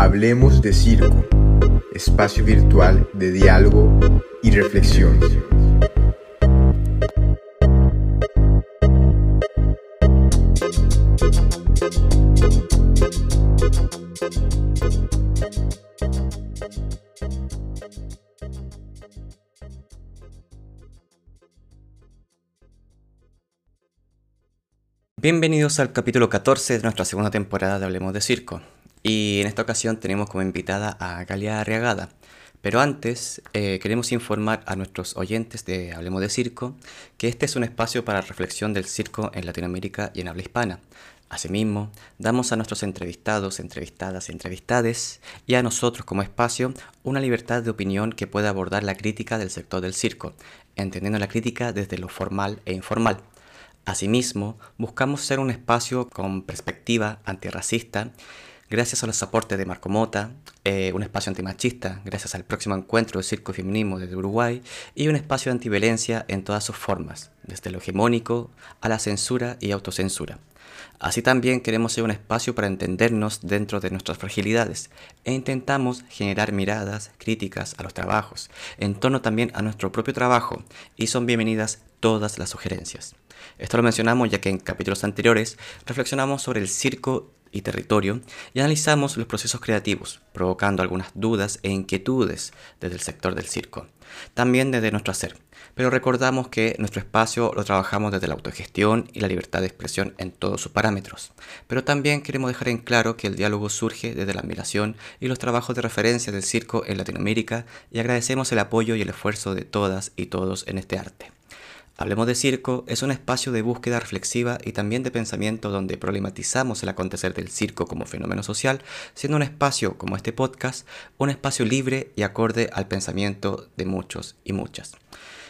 Hablemos de Circo, espacio virtual de diálogo y reflexión. Bienvenidos al capítulo 14 de nuestra segunda temporada de Hablemos de Circo. Y en esta ocasión tenemos como invitada a Galia Arriagada. Pero antes eh, queremos informar a nuestros oyentes de Hablemos de Circo que este es un espacio para reflexión del circo en Latinoamérica y en habla hispana. Asimismo, damos a nuestros entrevistados, entrevistadas entrevistades y a nosotros como espacio una libertad de opinión que pueda abordar la crítica del sector del circo, entendiendo la crítica desde lo formal e informal. Asimismo, buscamos ser un espacio con perspectiva antirracista gracias a los aportes de Marco Mota, eh, un espacio antimachista gracias al próximo encuentro de circo feminismo desde Uruguay y un espacio de antiviolencia en todas sus formas, desde lo hegemónico a la censura y autocensura. Así también queremos ser un espacio para entendernos dentro de nuestras fragilidades e intentamos generar miradas críticas a los trabajos, en torno también a nuestro propio trabajo, y son bienvenidas todas las sugerencias. Esto lo mencionamos ya que en capítulos anteriores reflexionamos sobre el circo y territorio y analizamos los procesos creativos, provocando algunas dudas e inquietudes desde el sector del circo, también desde nuestro hacer. Pero recordamos que nuestro espacio lo trabajamos desde la autogestión y la libertad de expresión en todos sus parámetros. Pero también queremos dejar en claro que el diálogo surge desde la admiración y los trabajos de referencia del circo en Latinoamérica y agradecemos el apoyo y el esfuerzo de todas y todos en este arte. Hablemos de Circo es un espacio de búsqueda reflexiva y también de pensamiento donde problematizamos el acontecer del circo como fenómeno social, siendo un espacio como este podcast un espacio libre y acorde al pensamiento de muchos y muchas.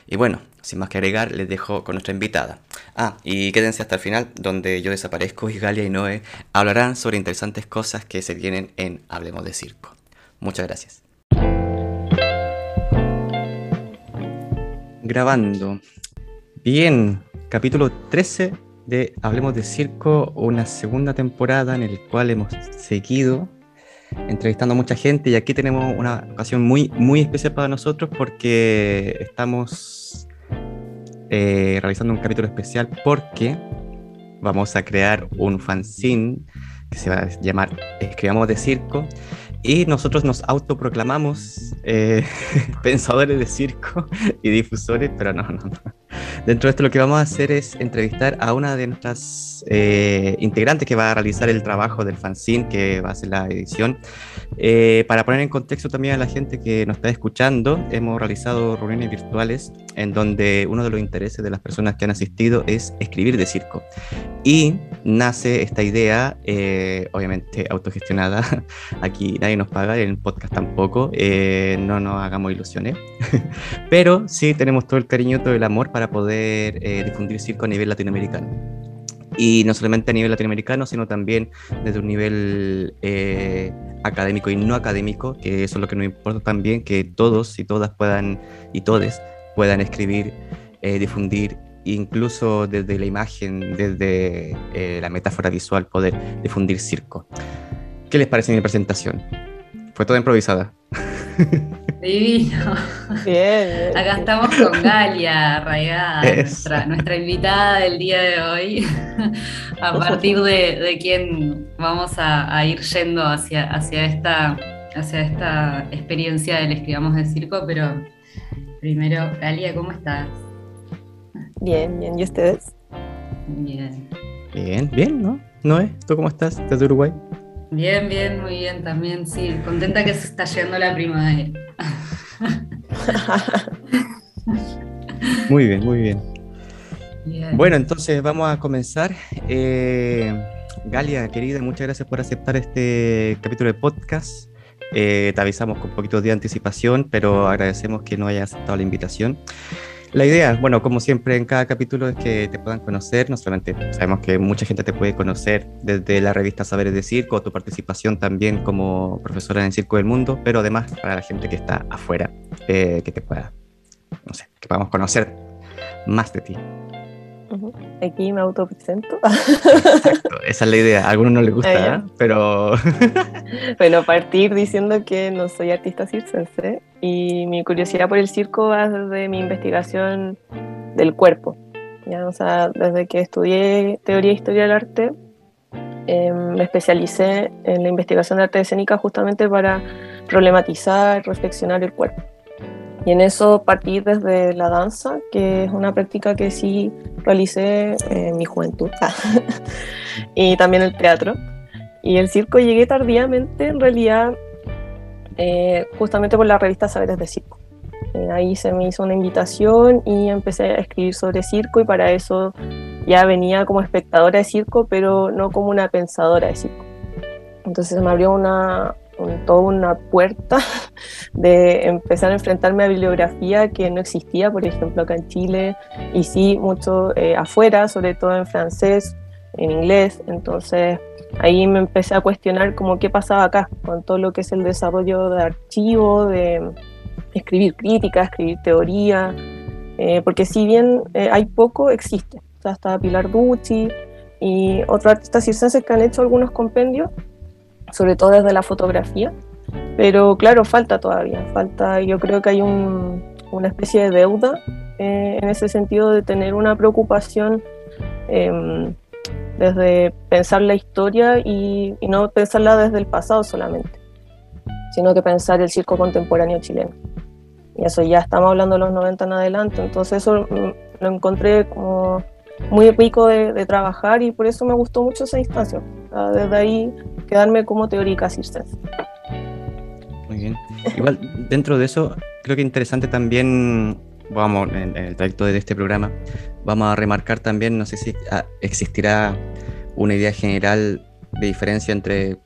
Y bueno, sin más que agregar, les dejo con nuestra invitada. Ah, y quédense hasta el final, donde yo desaparezco y Galia y Noé hablarán sobre interesantes cosas que se vienen en Hablemos de Circo. Muchas gracias. Grabando. Bien, capítulo 13 de Hablemos de Circo, una segunda temporada en el cual hemos seguido entrevistando a mucha gente y aquí tenemos una ocasión muy, muy especial para nosotros porque estamos eh, realizando un capítulo especial porque vamos a crear un fanzine que se va a llamar Escribamos de Circo y nosotros nos autoproclamamos eh, pensadores de circo y difusores, pero no, no, no. Dentro de esto lo que vamos a hacer es entrevistar a una de nuestras eh, integrantes que va a realizar el trabajo del fanzine, que va a hacer la edición. Eh, para poner en contexto también a la gente que nos está escuchando, hemos realizado reuniones virtuales en donde uno de los intereses de las personas que han asistido es escribir de circo. Y nace esta idea, eh, obviamente autogestionada, aquí nadie nos paga, en el podcast tampoco, no nos hagamos ilusiones, pero sí tenemos todo el cariño, todo el amor para poder eh, difundir circo a nivel latinoamericano. Y no solamente a nivel latinoamericano, sino también desde un nivel eh, académico y no académico, que eso es lo que nos importa también, que todos y todas puedan, y todes, puedan escribir, eh, difundir, incluso desde la imagen, desde la metáfora visual, poder difundir circo. ¿Qué les parece mi presentación? Fue toda improvisada. Divino. Bien, Acá estamos con Galia arraigada, nuestra, invitada del día de hoy, a partir de, quien vamos a, ir yendo hacia, hacia, esta, hacia esta experiencia del Escribamos de Circo, pero primero, Galia, ¿cómo estás? Bien, bien, ¿y ustedes? Bien. Bien, bien, ¿no? Noé, ¿tú cómo estás? ¿Estás de Uruguay? Bien, bien, muy bien también, sí. Contenta que se está llegando la primavera. muy bien, muy bien. Bueno, entonces vamos a comenzar. Eh, Galia, querida, muchas gracias por aceptar este capítulo de podcast. Eh, te avisamos con un poquito de anticipación, pero agradecemos que no hayas aceptado la invitación. La idea, bueno, como siempre en cada capítulo es que te puedan conocer, no solamente sabemos que mucha gente te puede conocer desde la revista Saberes de Circo, tu participación también como profesora en Circo del Mundo, pero además para la gente que está afuera, eh, que te pueda, no sé, que podamos conocer más de ti. Aquí me autopresento. Exacto, esa es la idea. A algunos no les gusta, ¿eh? pero... bueno, partir diciendo que no soy artista circense y mi curiosidad por el circo va desde mi investigación del cuerpo. ¿ya? O sea, desde que estudié teoría e historia del arte, em, me especialicé en la investigación de arte escénica justamente para problematizar, reflexionar el cuerpo. Y en eso partí desde la danza, que es una práctica que sí realicé en mi juventud, y también el teatro. Y el circo llegué tardíamente, en realidad, eh, justamente por la revista Saberes de Circo. Eh, ahí se me hizo una invitación y empecé a escribir sobre circo y para eso ya venía como espectadora de circo, pero no como una pensadora de circo. Entonces se me abrió una, toda una puerta de empezar a enfrentarme a bibliografía que no existía, por ejemplo, acá en Chile, y sí mucho eh, afuera, sobre todo en francés, en inglés. Entonces ahí me empecé a cuestionar como qué pasaba acá, con todo lo que es el desarrollo de archivo, de escribir crítica, escribir teoría, eh, porque si bien eh, hay poco, existe. O sea, está Pilar Ducci y otros artistas circenses que han hecho algunos compendios sobre todo desde la fotografía. Pero claro, falta todavía, falta, yo creo que hay una especie de deuda eh, en ese sentido de tener una preocupación em, desde pensar la historia y, no pensarla desde el pasado solamente, sino que pensar el circo contemporáneo chileno. Y eso ya estamos hablando de los 90 en adelante, entonces eso mm, lo encontré como muy rico de, trabajar y por eso me gustó mucho esa instancia. Desde ahí quedarme como teórica circense. Muy bien. Igual, dentro de eso, creo que interesante también, vamos, en, el trayecto de este programa, vamos a remarcar también, no sé si ah, existirá una idea general de diferencia entre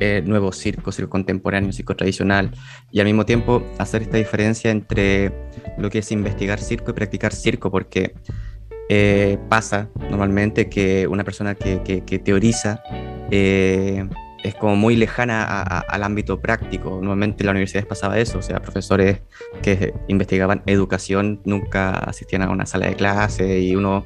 eh, nuevo circo, circo contemporáneo, circo tradicional, y al mismo tiempo hacer esta diferencia entre lo que es investigar circo y practicar circo, porque eh, pasa normalmente que una persona que, teoriza eh, es como muy lejana al ámbito práctico. Normalmente en las universidades pasaba eso, o sea, profesores que investigaban educación nunca asistían a una sala de clase y uno,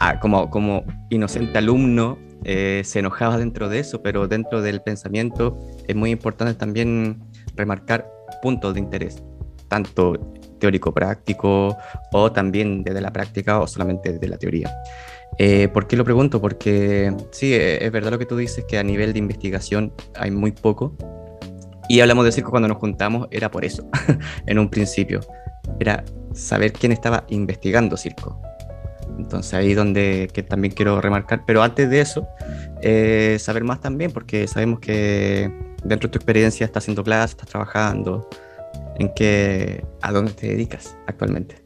ah, como, como inocente alumno, eh, se enojaba dentro de eso, pero dentro del pensamiento es muy importante también remarcar puntos de interés, tanto teórico-práctico o también desde la práctica o solamente desde la teoría. Eh, ¿Por qué lo pregunto? Porque sí, eh, es verdad lo que tú dices, que a nivel de investigación hay muy poco. Y hablamos de circo cuando nos juntamos, era por eso, en un principio. Era saber quién estaba investigando circo. Entonces ahí donde que también quiero remarcar. Pero antes de eso, eh, saber más también, porque sabemos que dentro de tu experiencia estás haciendo clases, estás trabajando, ¿En qué, a dónde te dedicas actualmente?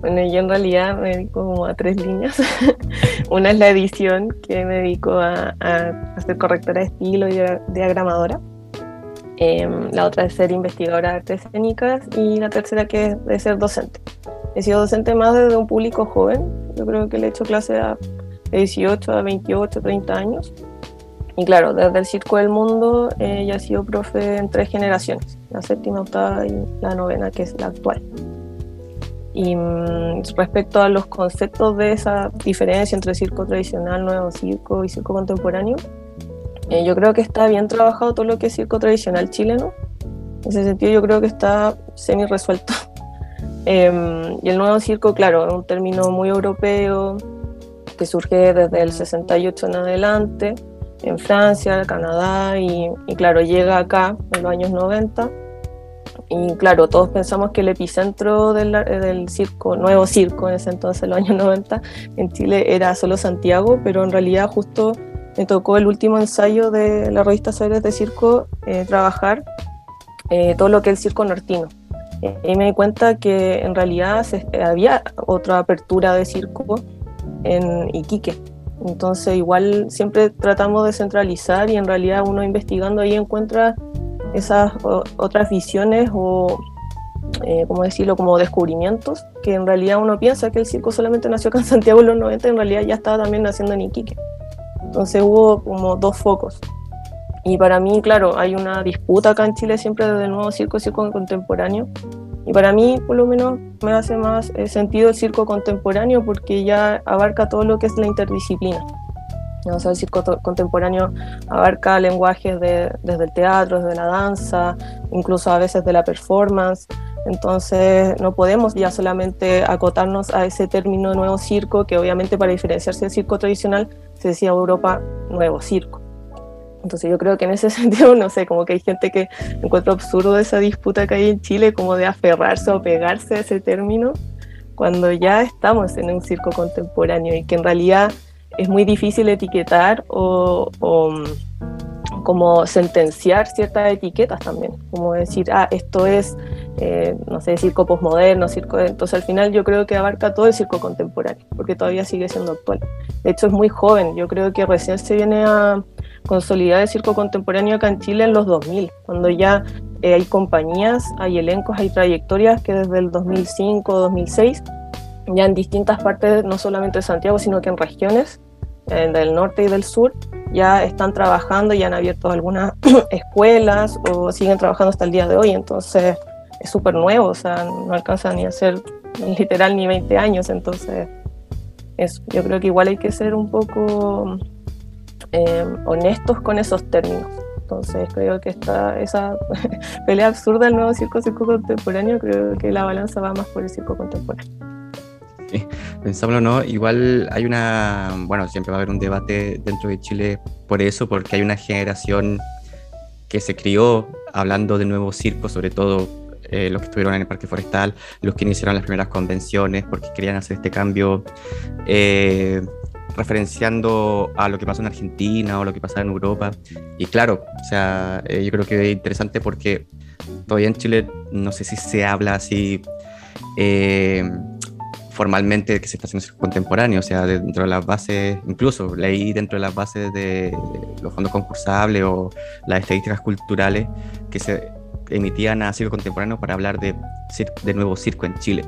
Bueno, yo en realidad me dedico como a tres líneas. Una es la edición, que me dedico a, a ser correctora de estilo y diagramadora. Em, la otra es ser investigadora de artes escénicas y la tercera que es de ser docente. He sido docente más desde un público joven. Yo creo que le he hecho clase a 18 a 28, 30 años. Y claro, desde el Circo del Mundo eh, ya he sido profe en tres generaciones, la séptima, octava y la novena, que es la actual. Y mm, respecto a los conceptos de esa diferencia entre circo tradicional, nuevo circo y circo contemporáneo, eh, yo creo que está bien trabajado todo lo que es circo tradicional chileno. En ese sentido yo creo que está semi resuelto. Em, y el nuevo circo, claro, es un término muy europeo que surge desde el 68 en adelante en Francia, Canadá y, claro, llega acá en los años 90 y claro, todos pensamos que el epicentro del, del, circo, nuevo circo en ese entonces, en los años 90, en Chile era solo Santiago, pero en realidad justo me tocó el último ensayo de la revista Saberes de Circo eh, trabajar eh, todo lo que es el circo nortino. y me di cuenta que en realidad había otra apertura de circo en Iquique, entonces igual siempre tratamos de centralizar y en realidad uno investigando ahí encuentra esas otras visiones o, eh, ¿cómo decirlo?, como descubrimientos, que en realidad uno piensa que el circo solamente nació acá en Santiago en los 90, en realidad ya estaba también naciendo en Iquique. Entonces hubo como dos focos. Y para mí, claro, hay una disputa acá en Chile siempre el nuevo circo, circo contemporáneo, Y para mí, por lo menos, me hace más eh, sentido el circo contemporáneo porque ya abarca todo lo que es la interdisciplina. El circo contemporáneo abarca lenguajes desde el teatro, desde la danza, incluso a veces de la performance. Entonces no podemos ya solamente acotarnos a ese término nuevo circo, que obviamente para diferenciarse del circo tradicional se decía Europa nuevo circo. Entonces yo creo que en ese sentido, no sé, como que hay gente que encuentra absurdo esa disputa que hay en Chile, como de aferrarse o pegarse a ese término, cuando ya estamos en un circo contemporáneo y que en realidad es muy difícil etiquetar o, como sentenciar ciertas etiquetas también, como decir, ah, esto es, eh, no sé, circo posmoderno, circo... Entonces al final yo creo que abarca todo el circo contemporáneo, porque todavía sigue siendo actual. De hecho es muy joven, yo creo que recién se viene a consolidar el circo contemporáneo acá en Chile en los 2000, cuando ya eh, hay compañías, hay elencos, hay trayectorias que desde el 2005, 2006, ya en distintas partes, no solamente de Santiago, sino que en regiones eh, del norte y del sur, ya están trabajando y han abierto algunas escuelas o siguen trabajando hasta el día de hoy. Entonces es súper nuevo, o sea, no alcanza ni a ser literal ni 20 años. Entonces, eso, yo creo que igual hay que ser un poco eh, honestos con esos términos. Entonces creo que esta, esa pelea absurda del nuevo circo, circo contemporáneo, creo que la balanza va más por el circo contemporáneo. Sí, pensámoslo no, igual hay una, bueno, siempre va a haber un debate dentro de Chile por eso, porque hay una generación que se crió hablando de nuevo circo, sobre todo eh, los que estuvieron en el Parque Forestal, los que iniciaron las primeras convenciones, porque querían hacer este cambio. Eh, referenciando a lo que pasó en Argentina o lo que pasaba en Europa. Y claro, o sea, eh, yo creo que es interesante porque todavía en Chile no sé si se habla así eh, formalmente que se está haciendo contemporáneo, o sea, dentro de las bases, incluso leí dentro de las bases de los fondos concursables o las estadísticas culturales que se emitían a circo contemporáneo para hablar de, de nuevo circo en Chile.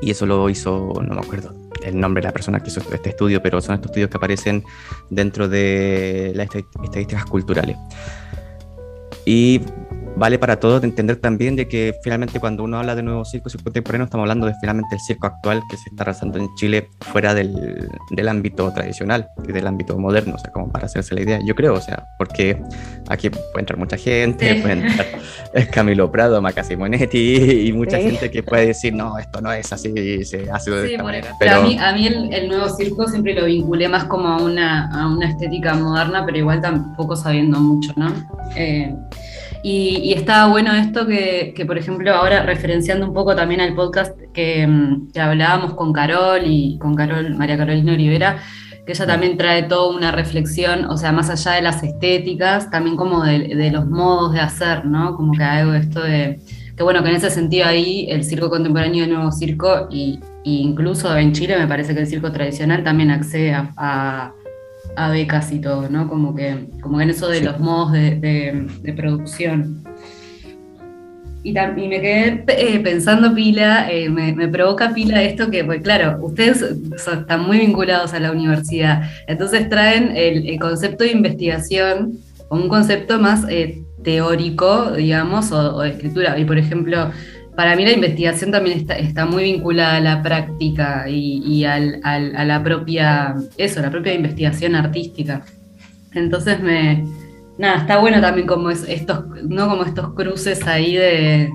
Y eso lo hizo, no me acuerdo, el nombre de la persona que hizo este estudio, pero son estos estudios que aparecen dentro de las estadísticas culturales. Y vale para todos entender también de que finalmente cuando uno habla de nuevo circo, circo contemporáneo, estamos hablando de finalmente el circo actual que se está realizando en Chile fuera del, del ámbito tradicional y del ámbito moderno, o sea, como para hacerse la idea, yo creo, o sea, porque aquí puede entrar mucha gente, puede entrar Camilo Prado, Maca Simonetti y mucha gente que puede decir, no, esto no es así, se hace de esta manera. Pero, a mí, a mí el, nuevo circo siempre lo vinculé más como a una, a una estética moderna, pero igual tampoco sabiendo mucho, ¿no? Eh, y, estaba bueno esto que, por ejemplo, ahora referenciando un poco también al podcast que, mm, que, hablábamos con Carol y con Carol, María Carolina Olivera, que ella también trae toda una reflexión, o sea, más allá de las estéticas, también como de, los modos de hacer, ¿no? Como que algo esto de, que bueno, que en ese sentido ahí el circo contemporáneo y el nuevo circo, y, incluso en Chile me parece que el circo tradicional también accede a a becas y todo, ¿no? Como que, como en eso de los modos de, producción. Y, y, me quedé eh, pensando pila, eh, me, provoca pila esto que, pues claro, ustedes están muy vinculados a la universidad, entonces traen el, concepto de investigación como un concepto más eh, teórico, digamos, o, de escritura. Y por ejemplo, para mí la investigación también está, muy vinculada a la práctica y, a la propia, eso, la propia investigación artística. Entonces me, nada, está bueno también como estos, ¿no? Como estos cruces ahí de,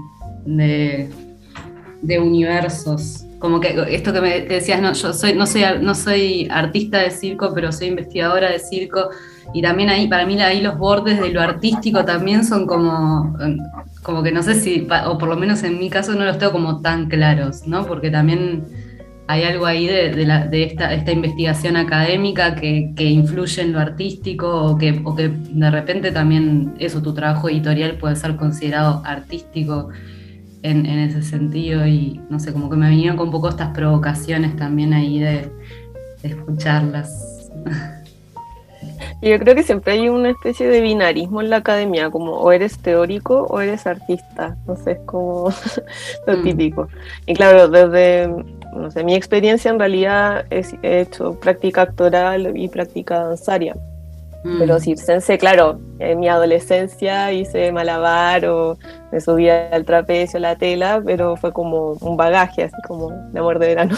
de, universos. Como que esto que me decías, no, yo soy, no soy, no soy artista de circo, pero soy investigadora de circo. Y también ahí, para mí ahí los bordes de lo artístico también son como, como que no sé si, o por lo menos en mi caso no los tengo como tan claros, ¿no? Porque también hay algo ahí de, esta, investigación académica que, influye en lo artístico o que, que de repente también eso, tu trabajo editorial puede ser considerado artístico en, ese sentido y no sé, como que me vinieron con un poco estas provocaciones también ahí de, de escucharlas. Yo creo que siempre hay una especie de binarismo en la academia, como o eres teórico o eres artista, no sé, es como lo mm. típico. Y claro, desde, no sé, mi experiencia en realidad he hecho práctica actoral y práctica danzaria. Mm. Pero circense, claro, en mi adolescencia hice malabar o me subía al trapecio, la tela, pero fue como un bagaje, así como de amor de verano.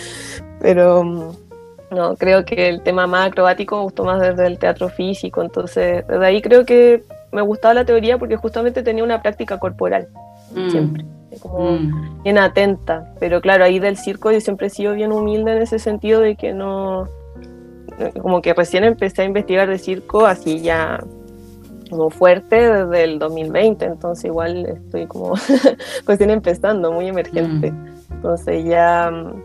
pero mm, no, creo que el tema más acrobático me gustó más desde el teatro físico, entonces desde ahí creo que me gustaba la teoría porque justamente tenía una práctica corporal, mm. siempre, como bien atenta, pero claro, ahí del circo yo siempre he sido bien humilde en ese sentido de que no como que recién empecé a investigar de circo así ya como fuerte desde el 2020, entonces igual estoy como recién empezando, muy emergente. Mm. Entonces ya, mm,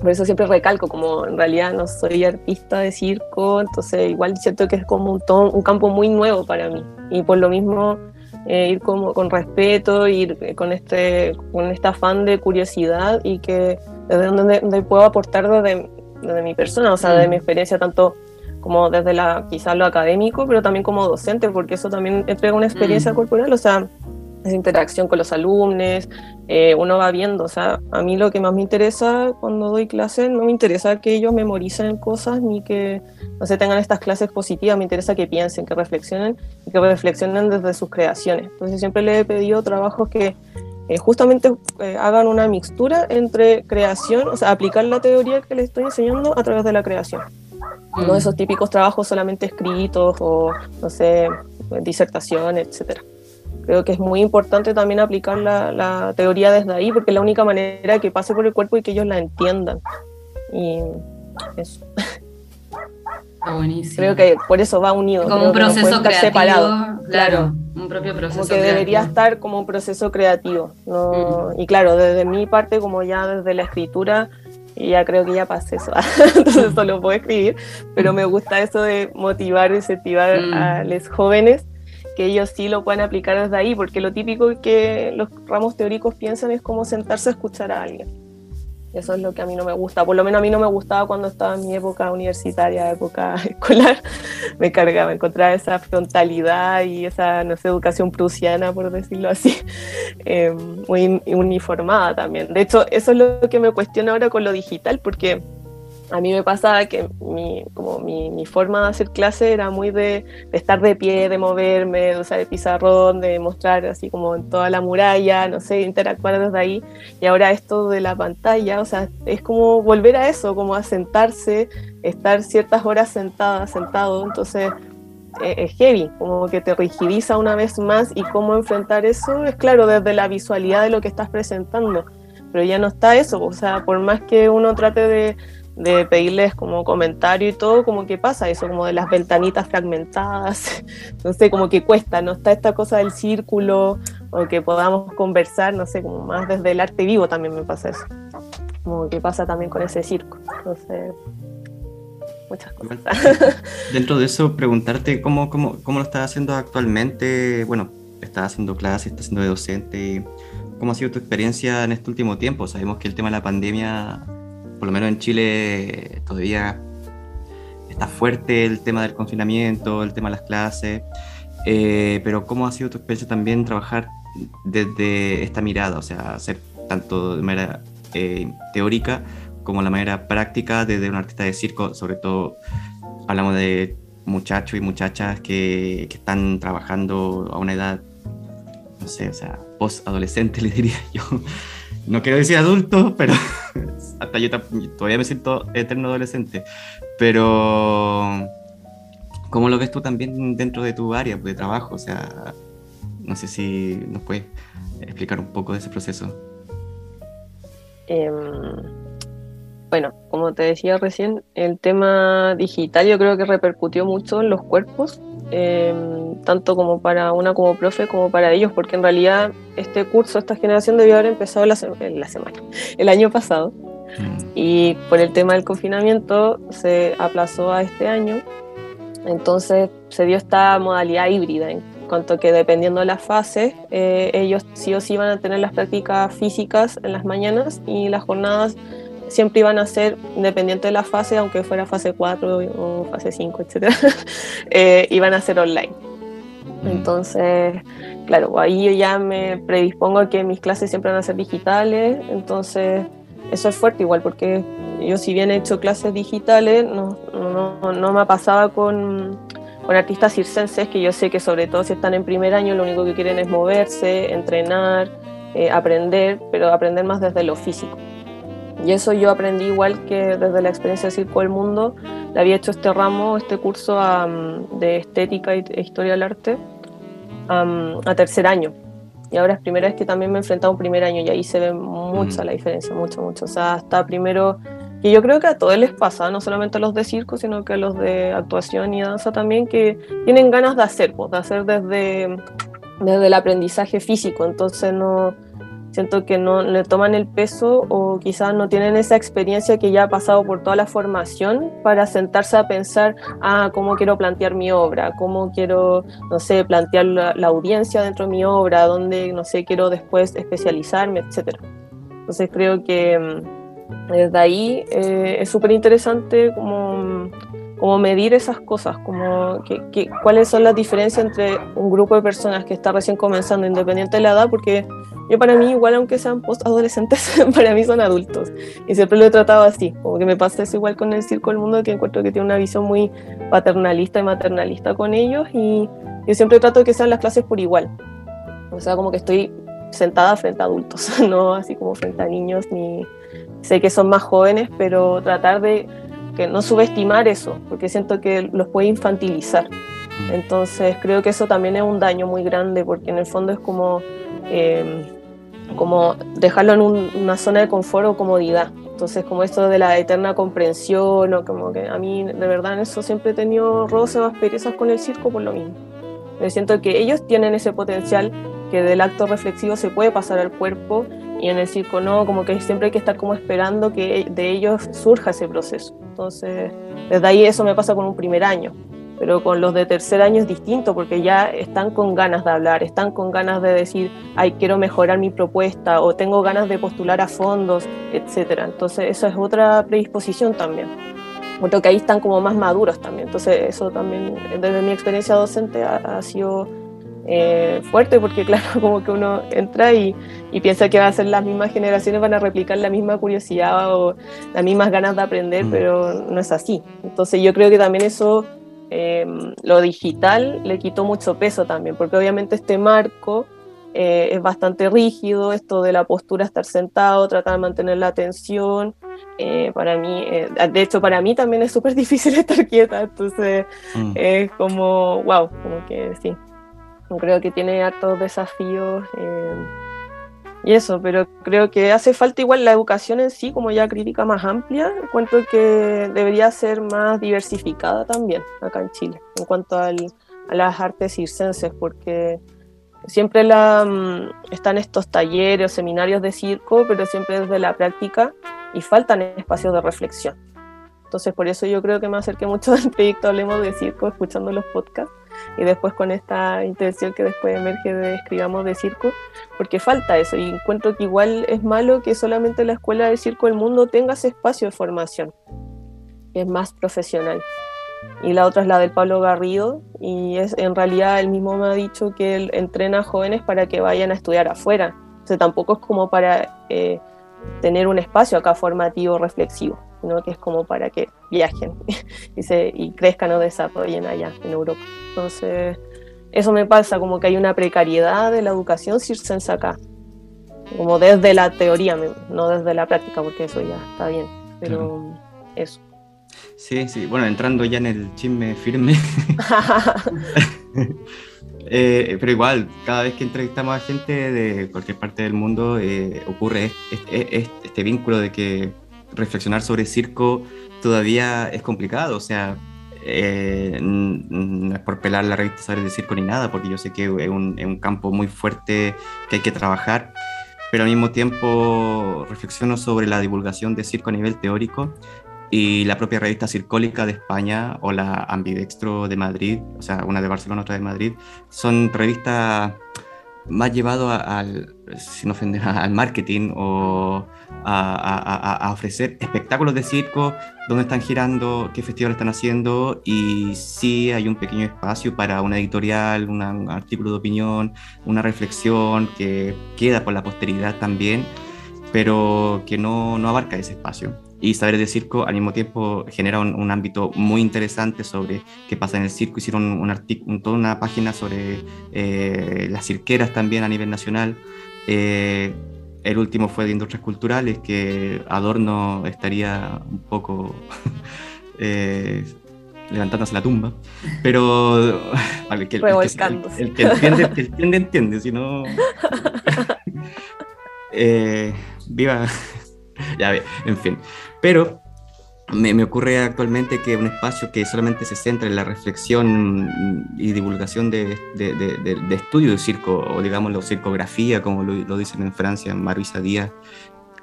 por eso siempre recalco, como en realidad no soy artista de circo, entonces igual siento que es como un, un campo muy nuevo para mí. Y por lo mismo eh, ir como con respeto, ir con este, con este afán de curiosidad y que desde donde, donde puedo aportar desde, desde mi persona, o sea, de mi mm. experiencia tanto como desde la, quizás lo académico, pero también como docente, porque eso también entrega una experiencia mm. corporal, o sea, esa interacción con los alumnos, eh, uno va viendo, o sea, a mí lo que más me interesa cuando doy clases, no me interesa que ellos memoricen cosas ni que, no se tengan estas clases positivas, me interesa que piensen, que reflexionen y que reflexionen desde sus creaciones. Entonces siempre les he pedido trabajos que eh, justamente eh, hagan una mixtura entre creación, o sea, aplicar la teoría que les estoy enseñando a través de la creación. No mm. esos típicos trabajos solamente escritos o, no sé, disertación, etcétera. Creo que es muy importante también aplicar la, la teoría desde ahí, porque es la única manera que pase por el cuerpo y que ellos la entiendan. Y eso. buenísimo. Creo que por eso va unido. Como un proceso creativo. Separado. Claro, un propio proceso. Como que debería estar como un proceso creativo. ¿no? Mm. Y claro, desde mi parte, como ya desde la escritura, ya creo que ya pasé eso, entonces solo puedo escribir, pero me gusta eso de motivar, incentivar mm. a los jóvenes que ellos sí lo puedan aplicar desde ahí, porque lo típico que los ramos teóricos piensan es como sentarse a escuchar a alguien. Eso es lo que a mí no me gusta. Por lo menos a mí no me gustaba cuando estaba en mi época universitaria, época escolar. Me cargaba, encontrar esa frontalidad y esa, no educación prusiana, por decirlo así, eh, muy uniformada también. De hecho, eso es lo que me cuestiona ahora con lo digital, porque a mí me pasaba que mi, como mi, mi, forma de hacer clase era muy de, estar de pie, de moverme, de usar el pizarrón, de mostrar así como en toda la muralla, no sé, interactuar desde ahí. Y ahora esto de la pantalla, o sea, es como volver a eso, como a sentarse, estar ciertas horas sentada, sentado. Entonces e, es heavy, como que te rigidiza una vez más y cómo enfrentar eso es claro desde la visualidad de lo que estás presentando. Pero ya no está eso, o sea, por más que uno trate de de pedirles como comentario y todo, como que pasa eso, como de las ventanitas fragmentadas, no sé, como que cuesta, no está esta cosa del círculo, o que podamos conversar, no sé, como más desde el arte vivo también me pasa eso, como que pasa también con ese circo, entonces, muchas cosas. Dentro de eso, preguntarte cómo, cómo, cómo lo estás haciendo actualmente, bueno, estás haciendo clases, estás haciendo de docente, ¿cómo ha sido tu experiencia en este último tiempo? Sabemos que el tema de la pandemia por lo menos en Chile todavía está fuerte el tema del confinamiento, el tema de las clases, eh, pero ¿cómo ha sido tu experiencia también trabajar desde esta mirada, o sea, hacer tanto de manera eh, teórica como la manera práctica desde un artista de circo, sobre todo hablamos de muchachos y muchachas que, que están trabajando a una edad, no sé, o sea, post-adolescente, le diría yo. No quiero decir adulto, pero hasta yo todavía me siento eterno adolescente, pero ¿cómo lo ves tú también dentro de tu área de trabajo? O sea, no sé si nos puedes explicar un poco de ese proceso. Em, bueno, como te decía recién, el tema digital yo creo que repercutió mucho en los cuerpos, em, tanto como para una como profe como para ellos, porque en realidad este curso, esta generación debió haber empezado la, la semana, el año pasado, y por el tema del confinamiento se aplazó a este año. Entonces se dio esta modalidad híbrida, en cuanto que dependiendo de las fases, eh, ellos sí o sí iban a tener las prácticas físicas en las mañanas y las jornadas siempre iban a ser dependiente de la fase, aunque fuera fase 4 o fase 5, etc., eh, iban a ser online. Entonces, claro, ahí yo ya me predispongo a que mis clases siempre van a ser digitales, entonces eso es fuerte igual, porque yo si bien he hecho clases digitales, no, no, no me pasaba con, con artistas circenses que yo sé que sobre todo si están en primer año lo único que quieren es moverse, entrenar, eh, aprender, pero aprender más desde lo físico. Y eso yo aprendí igual que desde la experiencia de Circo del Mundo. Le había hecho este ramo, este curso de estética e historia del arte a tercer año. Y ahora es primera vez que también me he enfrentado a un primer año y ahí se ve mucha mm. la diferencia, mucho, mucho. O sea, hasta primero, que yo creo que a todos les pasa, no solamente a los de circo, sino que a los de actuación y danza también, que tienen ganas de hacer, pues, de hacer desde, desde el aprendizaje físico. Entonces no siento que no le toman el peso o quizás no tienen esa experiencia que ya ha pasado por toda la formación para sentarse a pensar, ah, cómo quiero plantear mi obra, cómo quiero, no sé, plantear la, audiencia dentro de mi obra, dónde, no sé, quiero después especializarme, etc. Entonces creo que mm, desde ahí eh, es súper interesante como como medir esas cosas, como que, cuáles son las diferencias entre un grupo de personas que está recién comenzando, independiente de la edad, porque yo para mí, igual aunque sean post-adolescentes, para mí son adultos. Y siempre lo he tratado así, como que me pasa eso igual con el Circo del Mundo, que encuentro que tiene una visión muy paternalista y maternalista con ellos, y yo siempre trato de que sean las clases por igual. O sea, como que estoy sentada frente a adultos, no así como frente a niños, ni sé que son más jóvenes, pero tratar de que no subestimar eso, porque siento que los puede infantilizar. Mm. Entonces creo que eso también es un daño muy grande, porque en el fondo es como, eh, como dejarlo en una zona de confort o comodidad. Entonces como esto de la eterna comprensión, o como que a mí de verdad en eso siempre he tenido roces o asperezas con el circo por lo mismo. Me siento que ellos tienen ese potencial que del acto reflexivo se puede pasar al cuerpo y en el circo no, como que siempre hay que estar como esperando que de ellos surja ese proceso. Entonces, desde ahí eso me pasa con un primer año, pero con los de tercer año es distinto porque ya están con ganas de hablar, están con ganas de decir, ay, quiero mejorar mi propuesta o tengo ganas de postular a fondos, etcétera. Entonces, eso es otra predisposición también. Porque ahí están como más maduros también. Entonces, eso también, desde mi experiencia docente, ha sido eh, fuerte porque claro, como que uno entra y, piensa que va a ser las mismas generaciones, van a replicar la misma curiosidad o las mismas ganas de aprender, mm. pero no es así. Entonces yo creo que también eso, em, lo digital le quitó mucho peso también, porque obviamente este marco eh, es bastante rígido, esto de la postura, estar sentado, tratar de mantener la atención. Eh, para mí, de hecho, para mí también es súper difícil estar quieta, entonces mm. es como, wow, como que sí, Creo que tiene hartos desafíos eh, y eso, pero creo que hace falta igual la educación en sí, como ya crítica más amplia, encuentro que debería ser más diversificada también acá en Chile, en cuanto a las artes circenses, porque siempre la, mm, están estos talleres seminarios de circo, pero siempre desde la práctica y faltan espacios de reflexión. Entonces, por eso yo creo que me acerqué mucho al proyecto Hablemos de Circo, escuchando los podcasts, y después con esta intención que después emerge de escribamos de circo, porque falta eso y encuentro que igual es malo que solamente la escuela de circo del mundo tenga ese espacio de formación, que es más profesional. Y la otra es la del Pablo Garrido y es en realidad él mismo me ha dicho que él entrena jóvenes para que vayan a estudiar afuera. O sea, tampoco es como para eh, tener un espacio acá formativo reflexivo sino que es como para que viajen y, se, y crezcan o desarrollen allá en Europa. Entonces, eso me pasa, como que hay una precariedad de la educación circense acá, como desde la teoría, no desde la práctica, porque eso ya está bien, pero eso. Sí, sí, bueno, entrando ya en el chisme firme. Eh, pero igual, cada vez que entrevistamos a gente de cualquier parte del mundo, eh, ocurre este, este, vínculo de que reflexionar sobre circo todavía es complicado, o sea, eh, no es por pelar la revista Saber de Circo ni nada, porque yo sé que es un, campo muy fuerte que hay que trabajar, pero al mismo tiempo reflexiono sobre la divulgación de circo a nivel teórico y la propia revista Circólica de España o la Ambidextro de Madrid, o sea, una de Barcelona, otra de Madrid, son revistas más llevado al, sin ofender, al marketing o a, ofrecer espectáculos de circo, dónde están girando, qué festivales están haciendo y sí hay un pequeño espacio para una editorial, un artículo de opinión, una reflexión que queda por la posteridad también. pero que no, no abarca ese espacio. Y Saberes de Circo al mismo tiempo genera un, ámbito muy interesante sobre qué pasa en el circo. Hicieron un, un toda una página sobre eh, las cirqueras también a nivel nacional. Eh, el último fue de Industrias Culturales, que Adorno estaría un poco eh, levantándose la tumba. Pero el, que, el, que, entiende, el que entiende, entiende, si no... viva... ya, en fin. Pero me, me, ocurre actualmente que un espacio que solamente se centra en la reflexión y divulgación de, de, de, de estudio de circo, o digamos la circografía, como lo, dicen en Francia, Marisa Díaz,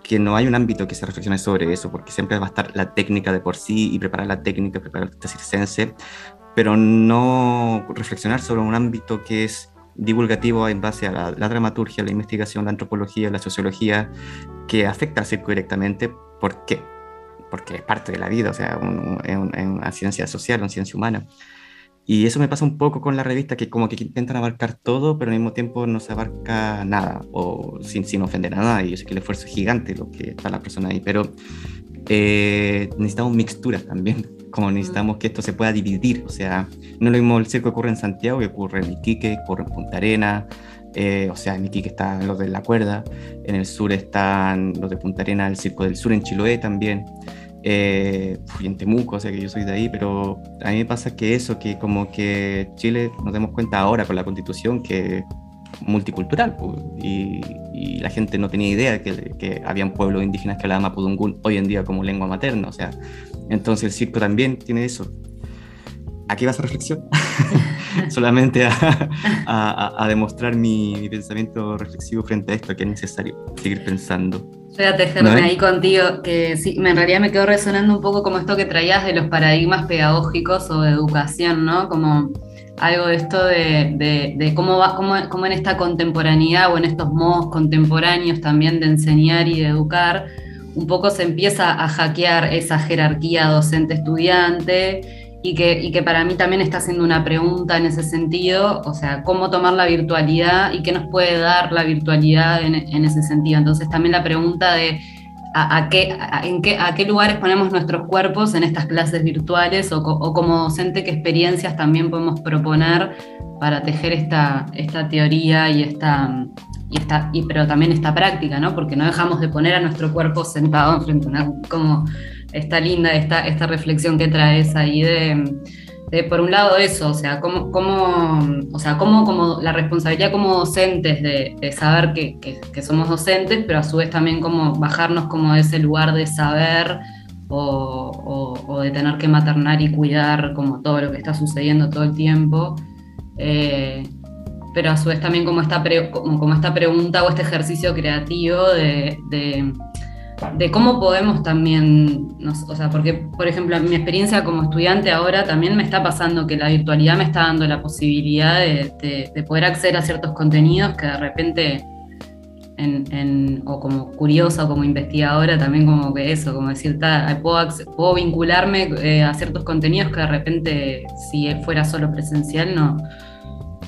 que no hay un ámbito que se reflexione sobre eso, porque siempre va a estar la técnica de por sí y preparar la técnica, preparar el circense, pero no reflexionar sobre un ámbito que es divulgativo en base a la, la, dramaturgia, la investigación, la antropología, la sociología, que afecta al circo directamente. ¿Por qué? Porque es parte de la vida, o sea, es una ciencia social, una ciencia humana. Y eso me pasa un poco con la revista, que como que intentan abarcar todo, pero al mismo tiempo no se abarca nada, o sin, sin ofender a nada. Y yo sé que el esfuerzo es gigante lo que está la persona ahí, pero eh, necesitamos mixturas también, como necesitamos que esto se pueda dividir. O sea, no lo mismo el circo ocurre en Santiago, que ocurre en Iquique, ocurre en Punta Arena, eh, o sea, en Iquique están los de la cuerda, en el sur están los de Punta Arena, el Circo del Sur en Chiloé también eh, en Temuco, o sea que yo soy de ahí, pero a mí me pasa que eso, que como que Chile nos demos cuenta ahora con la constitución que multicultural y, la gente no tenía idea de que, que habían pueblos indígenas que hablaban mapudungún hoy en día como lengua materna, o sea, entonces el circo también tiene eso. Aquí va esa reflexión, solamente a, demostrar mi, mi pensamiento reflexivo frente a esto, que es necesario seguir pensando. Voy a tejerme ahí contigo, que sí, en realidad me quedó resonando un poco como esto que traías de los paradigmas pedagógicos o de educación, ¿no? Como algo de esto de, cómo, va, cómo, en esta contemporaneidad o en estos modos contemporáneos también de enseñar y de educar, un poco se empieza a hackear esa jerarquía docente-estudiante y que, para mí también está haciendo una pregunta en ese sentido, o sea, cómo tomar la virtualidad y qué nos puede dar la virtualidad en, ese sentido. Entonces también la pregunta de a, qué, en qué, a qué lugares ponemos nuestros cuerpos en estas clases virtuales o, como docente qué experiencias también podemos proponer para tejer esta, esta teoría y esta, y esta, y, pero también esta práctica, ¿no? Porque no dejamos de poner a nuestro cuerpo sentado enfrente a una, como está linda esta, esta reflexión que traes ahí de, por un lado eso, o sea, cómo, cómo, o sea, cómo como la responsabilidad como docentes de, saber que, que, somos docentes, pero a su vez también como bajarnos como de ese lugar de saber o, de tener que maternar y cuidar como todo lo que está sucediendo todo el tiempo. Eh, pero a su vez también como esta, como, como, esta pregunta o este ejercicio creativo de cómo podemos también, o sea, porque, por ejemplo, mi experiencia como estudiante ahora también me está pasando que la virtualidad me está dando la posibilidad de, poder acceder a ciertos contenidos que de repente, en, o como curiosa o como investigadora, también como que eso, como decir, puedo, puedo vincularme eh, a ciertos contenidos que de repente, si fuera solo presencial, no,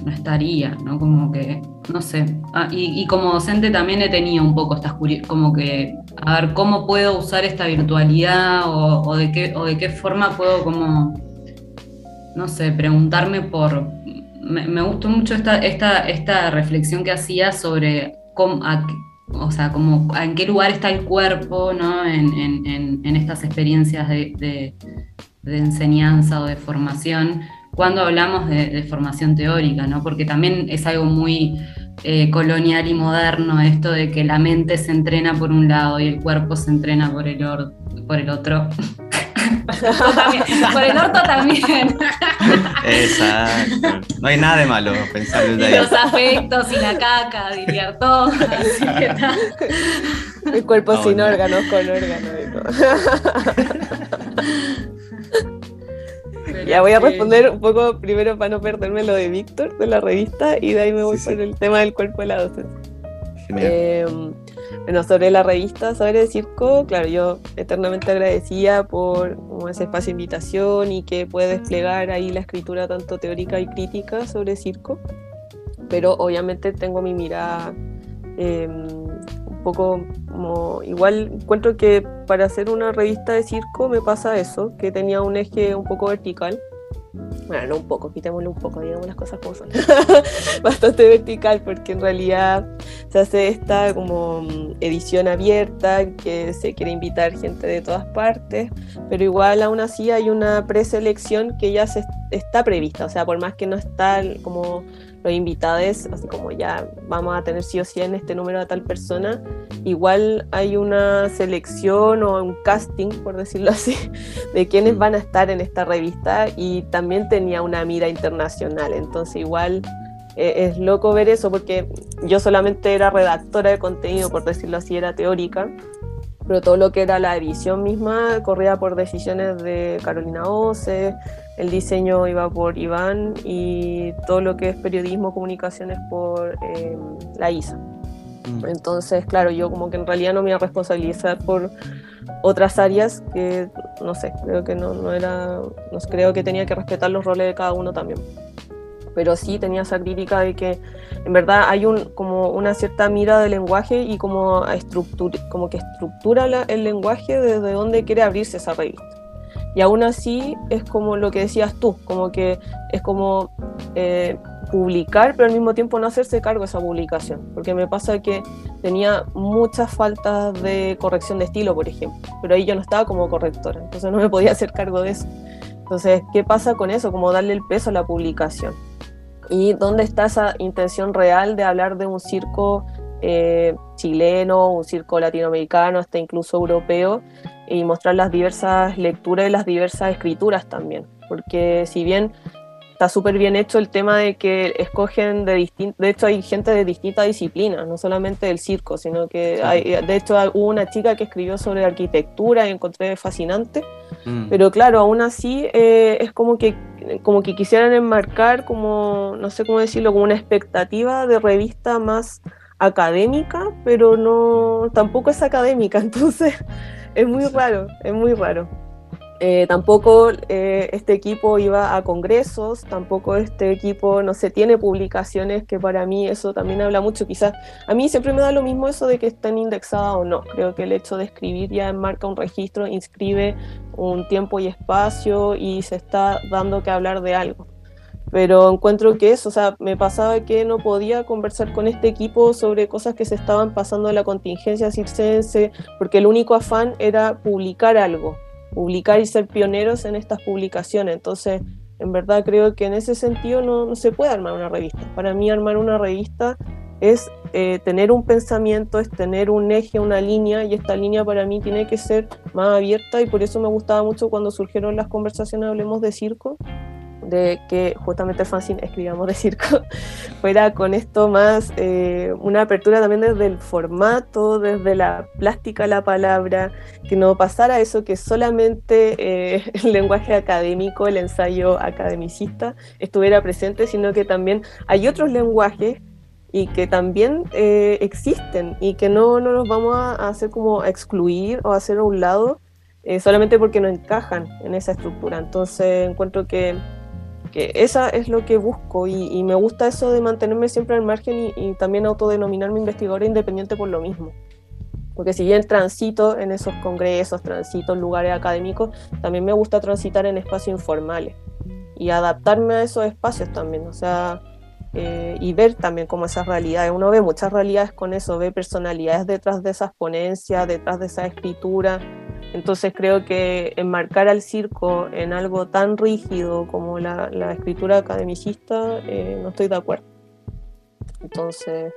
no estaría, ¿no? Como que, no sé. Ah, y, como docente también he tenido un poco estas como que, a ver, ¿cómo puedo usar esta virtualidad o, de, qué, o de qué forma puedo como, no sé, preguntarme por... Me, gustó mucho esta, esta, esta reflexión que hacía sobre cómo, o sea, en qué lugar está el cuerpo, ¿no? En, estas experiencias de, de enseñanza o de formación cuando hablamos de, formación teórica, ¿no? porque también es algo muy eh, colonial y moderno esto de que la mente se entrena por un lado y el cuerpo se entrena por el, por el otro. por el orto también. Exacto. No hay nada de malo pensar desde ahí. Los afectos y la caca, diría todo. El cuerpo ah, sin órganos, con órganos ya voy a responder un poco primero para no perderme lo de Víctor de la revista y de ahí me voy por el tema del cuerpo de la docencia. Em, bueno, sobre la revista Saber de Circo, claro, yo eternamente agradecía por ese espacio de invitación y que puede desplegar ahí la escritura tanto teórica y crítica sobre circo, pero obviamente tengo mi mirada em, un poco Igual encuentro que para hacer una revista de circo me pasa eso, que tenía un eje un poco vertical bueno, no un poco, quitémoslo un poco, digamos las cosas como son. Bastante vertical, porque en realidad se hace esta como mm, edición abierta, que se quiere invitar gente de todas partes, pero igual aún así hay una preselección que ya se está prevista, o sea, por más que no está como los invitados, así como ya vamos a tener sí o sí en este número a tal persona, igual hay una selección o un casting, por decirlo así, de quienes mm. van a estar en esta revista y también tenía una mira internacional, entonces igual eh, es loco ver eso porque yo solamente era redactora de contenido, por decirlo así, era teórica, pero todo lo que era la edición misma corría por decisiones de Carolina Ose, el diseño iba por Iván y todo lo que es periodismo, comunicaciones por em, la ISA. Mm. Entonces, claro, yo como que en realidad no me iba a responsabilizar por otras áreas que, no sé, creo que no, no era, no, creo que tenía que respetar los roles de cada uno también. Pero sí tenía esa crítica de que en verdad hay un, como una cierta mira del lenguaje y como, estructura, como que estructura el lenguaje desde donde quiere abrirse esa revista. Y aún así es como lo que decías tú, como que es como eh, publicar, pero al mismo tiempo no hacerse cargo de esa publicación. Porque me pasa que tenía muchas faltas de corrección de estilo, por ejemplo, pero ahí yo no estaba como correctora, entonces no me podía hacer cargo de eso. Entonces, ¿qué pasa con eso? Como darle el peso a la publicación. ¿Y dónde está esa intención real de hablar de un circo eh, chileno, un circo latinoamericano, hasta incluso europeo, y mostrar las diversas lecturas y las diversas escrituras también. Porque si bien está súper bien hecho el tema de que escogen de distintos, de hecho hay gente de distintas disciplinas, no solamente del circo, sino que hay, de hecho hubo una chica que escribió sobre arquitectura y encontré fascinante, mm. pero claro, aún así eh, es como que, como que quisieran enmarcar como, no sé cómo decirlo, como una expectativa de revista más académica, pero no, tampoco es académica, entonces es muy raro, es muy raro. Eh, tampoco eh, este equipo iba a congresos, tampoco este equipo, no se tiene publicaciones, que para mí eso también habla mucho. Quizás a mí siempre me da lo mismo eso de que estén indexadas o no. Creo que el hecho de escribir ya enmarca un registro, inscribe un tiempo y espacio y se está dando que hablar de algo pero encuentro que eso, o sea, me pasaba que no podía conversar con este equipo sobre cosas que se estaban pasando en la contingencia circense, porque el único afán era publicar algo, publicar y ser pioneros en estas publicaciones. Entonces, en verdad creo que en ese sentido no, se puede armar una revista. Para mí armar una revista es eh, tener un pensamiento, es tener un eje, una línea, y esta línea para mí tiene que ser más abierta y por eso me gustaba mucho cuando surgieron las conversaciones Hablemos de Circo, de que justamente el fanzine escribamos de circo fuera con esto más eh, una apertura también desde el formato, desde la plástica la palabra, que no pasara eso que solamente eh, el lenguaje académico, el ensayo academicista estuviera presente, sino que también hay otros lenguajes y que también eh, existen y que no, no nos vamos a hacer como excluir o hacer a un lado solamente porque no encajan en esa estructura. Entonces encuentro que que esa es lo que busco y, me gusta eso de mantenerme siempre al margen y, también autodenominarme investigadora independiente por lo mismo. Porque si bien transito en esos congresos, transito en lugares académicos, también me gusta transitar en espacios informales y adaptarme a esos espacios también, o sea, eh, y ver también como esas realidades. Uno ve muchas realidades con eso, ve personalidades detrás de esas ponencias, detrás de esa escritura, entonces creo que enmarcar al circo en algo tan rígido como la, escritura academicista, eh, no estoy de acuerdo. Entonces,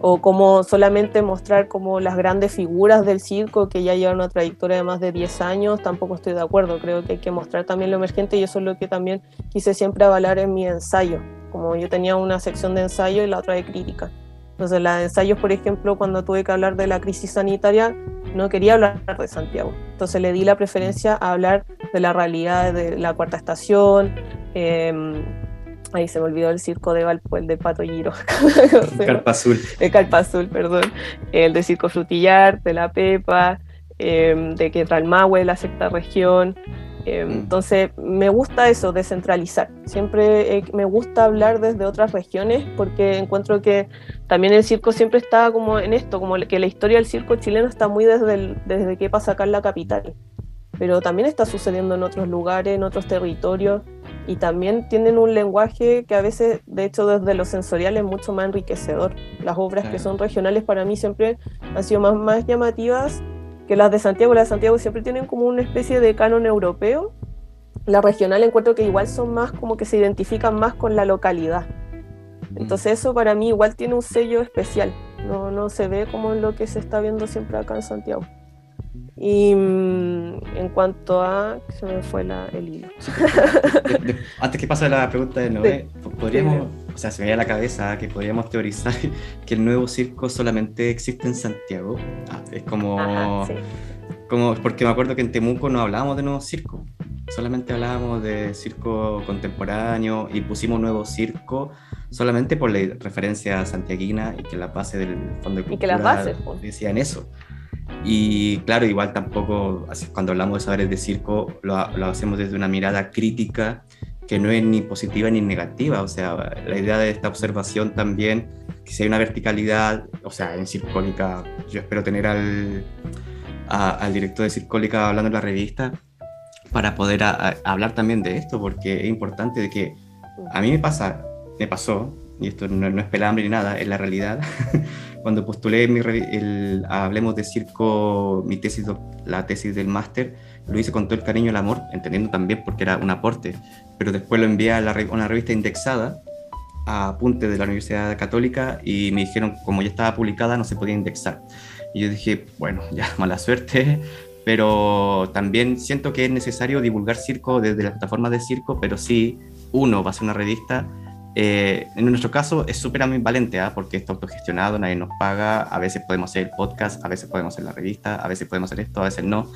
o como solamente mostrar como las grandes figuras del circo que ya llevan una trayectoria de más de 10 años, tampoco estoy de acuerdo. Creo que hay que mostrar también lo emergente y eso es lo que también quise siempre avalar en mi ensayo. Como yo tenía una sección de ensayo y la otra de crítica. Entonces, la de ensayos, por ejemplo, cuando tuve que hablar de la crisis sanitaria, no quería hablar de Santiago. Entonces le di la preferencia a hablar de la realidad de la cuarta estación. Em, ahí se me olvidó el circo de Valpo, el de Pato Giro. Carpa Azul. El Carpa Azul, perdón. El de Circo Frutillar, de La Pepa, em, de Quetralmahue, la sexta región. Eh, mm. Entonces, me gusta eso, descentralizar. Siempre me gusta hablar desde otras regiones porque encuentro que también el circo siempre está como en esto, como que la historia del circo chileno está muy desde, desde que pasa acá en la capital. Pero también está sucediendo en otros lugares, en otros territorios, y también tienen un lenguaje que a veces, de hecho, desde lo sensorial es mucho más enriquecedor. Las obras que son regionales para mí siempre han sido más, más llamativas que las de Santiago, las de Santiago siempre tienen como una especie de canon europeo. La regional encuentro que igual son más como que se identifican más con la localidad. Entonces eso para mí igual tiene un sello especial. No, no se ve como lo que se está viendo siempre acá en Santiago. Y mm, en cuanto a. Se me fue el hilo. Antes que pase la pregunta de Noé, podríamos. O sea, se me veía a la cabeza que podríamos teorizar que el nuevo circo solamente existe en Santiago. Ah, es como. como porque me acuerdo que en Temuco no hablábamos de nuevo circo. Solamente hablábamos de circo contemporáneo y pusimos nuevo circo solamente por la referencia santiaguina y que la base del Fondo de Cultura y que las bases, decían eso. Y claro, igual tampoco, cuando hablamos de saberes de circo, lo, hacemos desde una mirada crítica que no es ni positiva ni negativa. O sea, la idea de esta observación también, que si hay una verticalidad, o sea, en Circólica, yo espero tener al, al director de Circólica hablando en la revista para poder hablar también de esto, porque es importante de que a mí me pasa, me pasó, y esto no, es pelambre ni nada, es la realidad. cuando postulé mi, el, Hablemos de Circo, mi tesis, la tesis del máster, lo hice con todo el cariño y el amor, entendiendo también porque era un aporte, pero después lo envié a, la, una revista indexada, a apunte de la Universidad Católica, y me dijeron, como ya estaba publicada, no se podía indexar. Y yo dije, bueno, ya, mala suerte, pero también siento que es necesario divulgar circo desde la plataforma de circo, pero sí, uno va a ser una revista eh, en nuestro caso es súper ambivalente, ¿ah? porque está autogestionado, nadie nos paga, a veces podemos hacer el podcast, a veces podemos hacer la revista, a veces podemos hacer esto, a veces no.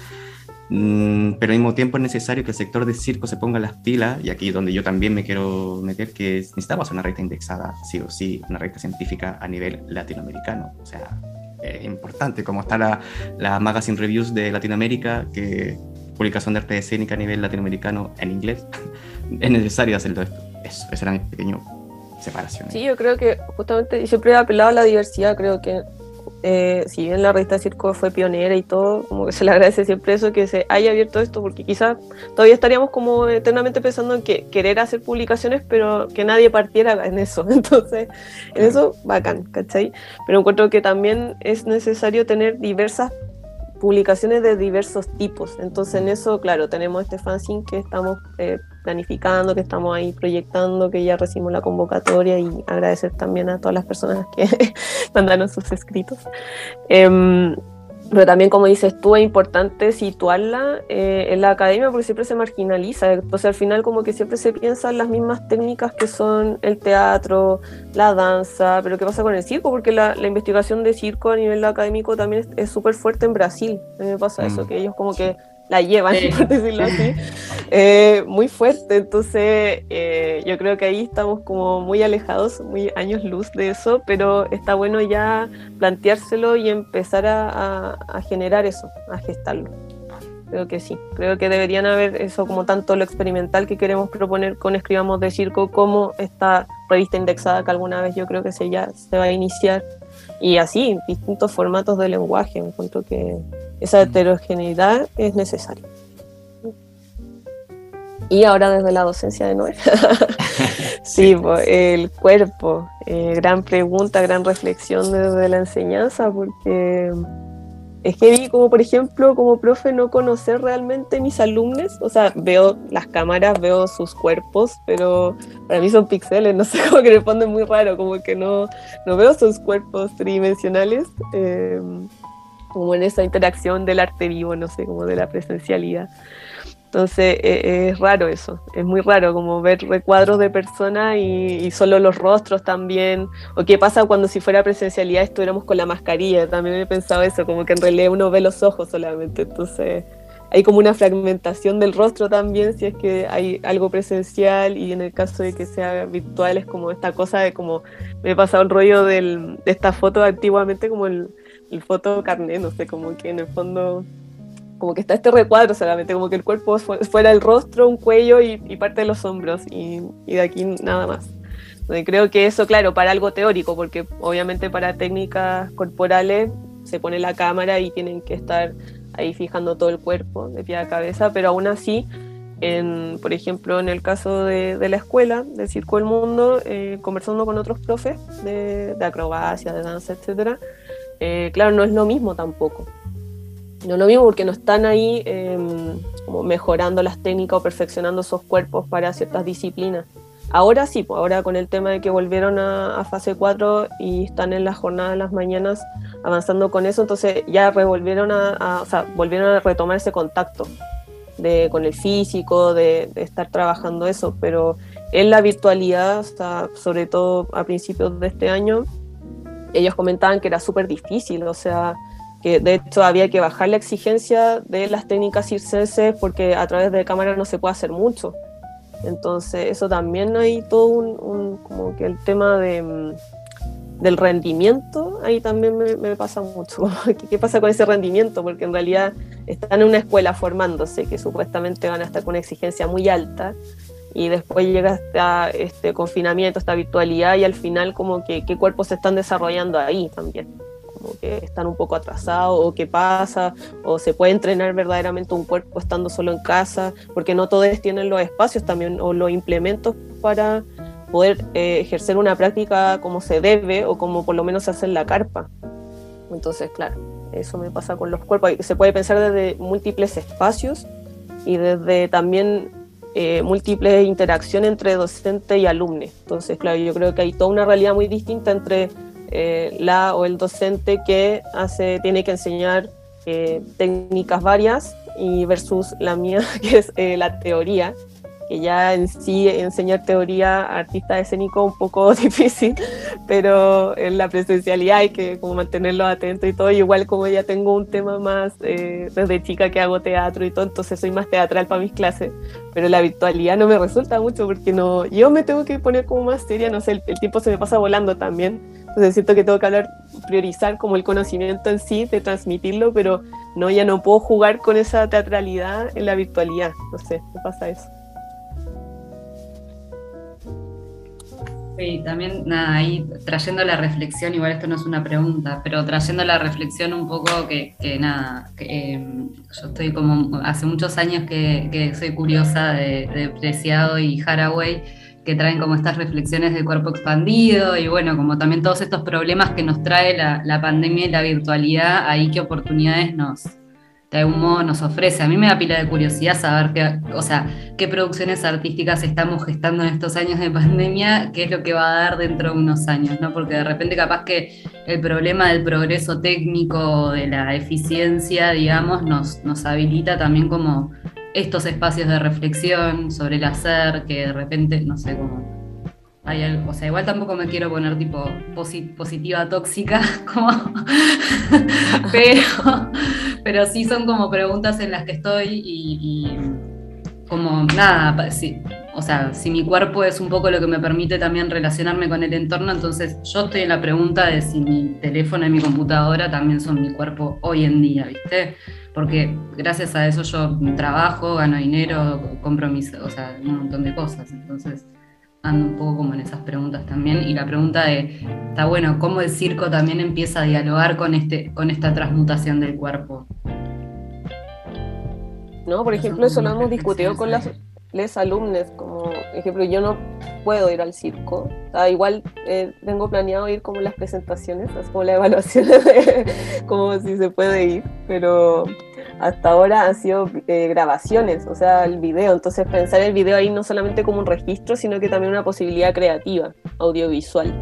Mm, pero al mismo tiempo es necesario que el sector de circo se ponga las pilas, y aquí donde yo también me quiero meter, que necesitamos una revista indexada, sí o sí, una revista científica a nivel latinoamericano. O sea, es importante, como está la, la Magazine Reviews de Latinoamérica, que publicación de arte escénica a nivel latinoamericano en inglés, es necesario hacerlo esto. Eso, esa era mi pequeña separación. Sí, yo creo que justamente siempre he apelado a la diversidad, creo que eh, si bien la revista Circo fue pionera y todo, como que se le agradece siempre eso que se haya abierto esto, porque quizás todavía estaríamos como eternamente pensando en que querer hacer publicaciones, pero que nadie partiera en eso. Entonces, en eso, bacán, ¿cachai? Pero encuentro que también es necesario tener diversas publicaciones de diversos tipos. Entonces en eso, claro, tenemos este fanzine que estamos eh, planificando, que estamos ahí proyectando, que ya recibimos la convocatoria y agradecer también a todas las personas que mandaron sus escritos. Em, pero también, como dices tú, es importante situarla eh, en la academia porque siempre se marginaliza. Entonces, al final, como que siempre se piensa en las mismas técnicas que son el teatro, la danza. Pero, ¿qué pasa con el circo? Porque la, investigación de circo a nivel académico también es súper fuerte en Brasil. A mí me pasa eso, mm. que ellos, como que la llevan, por decirlo así, eh, muy fuerte. Entonces, eh, yo creo que ahí estamos como muy alejados, muy años luz de eso, pero está bueno ya planteárselo y empezar a, generar eso, a gestarlo. Creo que sí, creo que deberían haber eso como tanto lo experimental que queremos proponer con Escribamos de Circo como esta revista indexada que alguna vez yo creo que se, ya se va a iniciar y así, distintos formatos de lenguaje. Encuentro que esa heterogeneidad es necesaria. Y ahora desde la docencia de Noé. sí, el cuerpo. Eh, gran pregunta, gran reflexión desde la enseñanza, porque es que vi como, por ejemplo, como profe no conocer realmente mis alumnos, o sea, veo las cámaras, veo sus cuerpos, pero para mí son píxeles, no sé, cómo que responde muy raro, como que no, no veo sus cuerpos tridimensionales. Eh, como en esa interacción del arte vivo, no sé, como de la presencialidad. Entonces e, es raro eso, es muy raro como ver recuadros de personas y, solo los rostros también, o qué pasa cuando si fuera presencialidad estuviéramos con la mascarilla, también he pensado eso, como que en realidad uno ve los ojos solamente, entonces hay como una fragmentación del rostro también si es que hay algo presencial y en el caso de que sea virtual es como esta cosa de como me he pasado el rollo del, de esta foto antiguamente como el foto carnet, no sé, como que en el fondo como que está este recuadro solamente, como que el cuerpo fuera el rostro, un cuello y, parte de los hombros y, de aquí nada más. creo que eso, claro, para algo teórico, porque obviamente para técnicas corporales se pone la cámara y tienen que estar ahí fijando todo el cuerpo de pie a cabeza, pero aún así, en, por ejemplo, en el caso de, la escuela, del Circo del Mundo, eh, conversando con otros profes de, acrobacia, de danza, etc., eh, claro, no es lo mismo tampoco. No lo mismo porque no están ahí em, como mejorando las técnicas o perfeccionando esos cuerpos para ciertas disciplinas. Ahora sí, pues ahora con el tema de que volvieron a, fase 4 y están en la jornada de las mañanas avanzando con eso, entonces ya revolvieron a, o sea, volvieron a retomar ese contacto de, con el físico, de, estar trabajando eso, pero en la virtualidad, sobre todo a principios de este año, ellos comentaban que era súper difícil, o sea, que de hecho había que bajar la exigencia de las técnicas circenses porque a través de cámara no se puede hacer mucho. Entonces, eso también hay todo un, como que el tema de, mm, del rendimiento, ahí también me, pasa mucho. ¿Qué, pasa con ese rendimiento? Porque en realidad están en una escuela formándose, que supuestamente van a estar con una exigencia muy alta, y después llega hasta este confinamiento, esta virtualidad, y al final como que qué cuerpos se están desarrollando ahí también como que están un poco atrasados o qué pasa, o se puede entrenar verdaderamente un cuerpo estando solo en casa, porque no todos tienen los espacios también o los implementos para poder eh, ejercer una práctica como se debe o como por lo menos se hace en la carpa. Entonces, claro, eso me pasa con los cuerpos. Se puede pensar desde múltiples espacios y desde también eh, múltiples interacciones entre docente y alumno. Entonces, claro, yo creo que hay toda una realidad muy distinta entre eh, la o el docente que hace, tiene que enseñar eh, técnicas varias y versus la mía, que es eh, la teoría, que ya en sí enseñar teoría a artista escénico un poco difícil, pero en la presencialidad hay que como mantenerlo atento y todo, igual como ya tengo un tema más desde chica que hago teatro y todo, entonces soy más teatral para mis clases, pero la virtualidad no me resulta mucho porque no, yo me tengo que poner como más seria, no sé, el tiempo se me pasa volando también entonces siento que tengo que hablar, priorizar como el conocimiento en sí, de transmitirlo, pero no, ya no puedo jugar con esa teatralidad en la virtualidad. No sé, ¿qué pasa eso? Sí, también, nada, ahí trayendo la reflexión, igual esto no es una pregunta, pero trayendo la reflexión un poco que, nada, que, em, yo estoy como, hace muchos años que, soy curiosa de, de Preciado y Haraway, que traen como estas reflexiones del cuerpo expandido y bueno, como también todos estos problemas que nos trae la, pandemia y la virtualidad, ahí qué oportunidades nos, de algún modo nos ofrece. A mí me da pila de curiosidad saber qué, o sea, qué producciones artísticas estamos gestando en estos años de pandemia, qué es lo que va a dar dentro de unos años, ¿no? Porque de repente capaz que el problema del progreso técnico, de la eficiencia, digamos, nos, nos habilita también como estos espacios de reflexión sobre el hacer, que de repente, no sé cómo. Hay algo, o sea, igual tampoco me quiero poner tipo positiva tóxica, como, pero, pero sí son como preguntas en las que estoy y, como nada, sí, o sea, si mi cuerpo es un poco lo que me permite también relacionarme con el entorno, entonces yo estoy en la pregunta de si mi teléfono y mi computadora también son mi cuerpo hoy en día, ¿viste? Porque gracias a eso yo trabajo, gano dinero, compro mis, o sea, un montón de cosas. Entonces ando un poco como en esas preguntas también. Y la pregunta de, está bueno, ¿cómo el circo también empieza a dialogar con, este, con esta transmutación del cuerpo? No, por ejemplo, eso lo hemos discutido con las les alumnos, como ejemplo, yo no puedo ir al circo. igual eh, tengo planeado ir como las presentaciones, es como la evaluación como si se puede ir, pero hasta ahora han sido eh, grabaciones, o sea, el video. Entonces pensar el video ahí no solamente como un registro, sino que también una posibilidad creativa, audiovisual.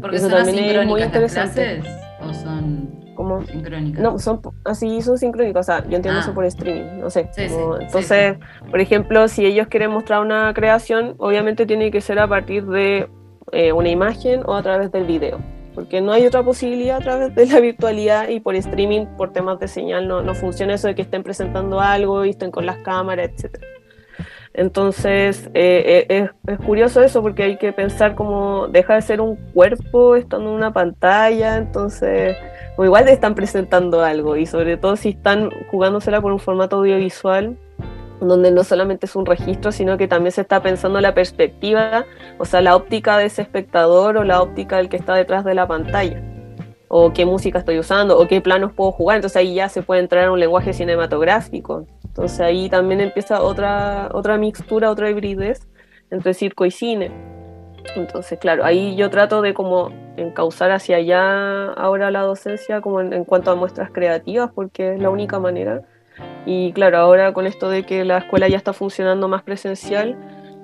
Porque Eso también es muy interesante. ¿O son como sincrónicas. No, son así son sincrónicas, o sea, yo entiendo eso ah. por streaming, no sé. entonces, por ejemplo, si ellos quieren mostrar una creación, obviamente tiene que ser a partir de eh, una imagen o a través del video, porque no hay otra posibilidad a través de la virtualidad y por streaming, por temas de señal, no, no funciona eso de que estén presentando algo y estén con las cámaras, etcétera. Entonces, eh, eh, es, curioso eso porque hay que pensar como deja de ser un cuerpo estando en una pantalla, entonces, o igual te están presentando algo y sobre todo si están jugándosela por un formato audiovisual donde no solamente es un registro, sino que también se está pensando la perspectiva, o sea, la óptica de ese espectador o la óptica del que está detrás de la pantalla o qué música estoy usando, o qué planos puedo jugar. Entonces ahí ya se puede entrar en un lenguaje cinematográfico. Entonces ahí también empieza otra, otra mixtura, otra hibridez entre circo y cine. Entonces, claro, ahí yo trato de como encauzar hacia allá ahora la docencia como en, cuanto a muestras creativas, porque es la única manera. Y claro, ahora con esto de que la escuela ya está funcionando más presencial,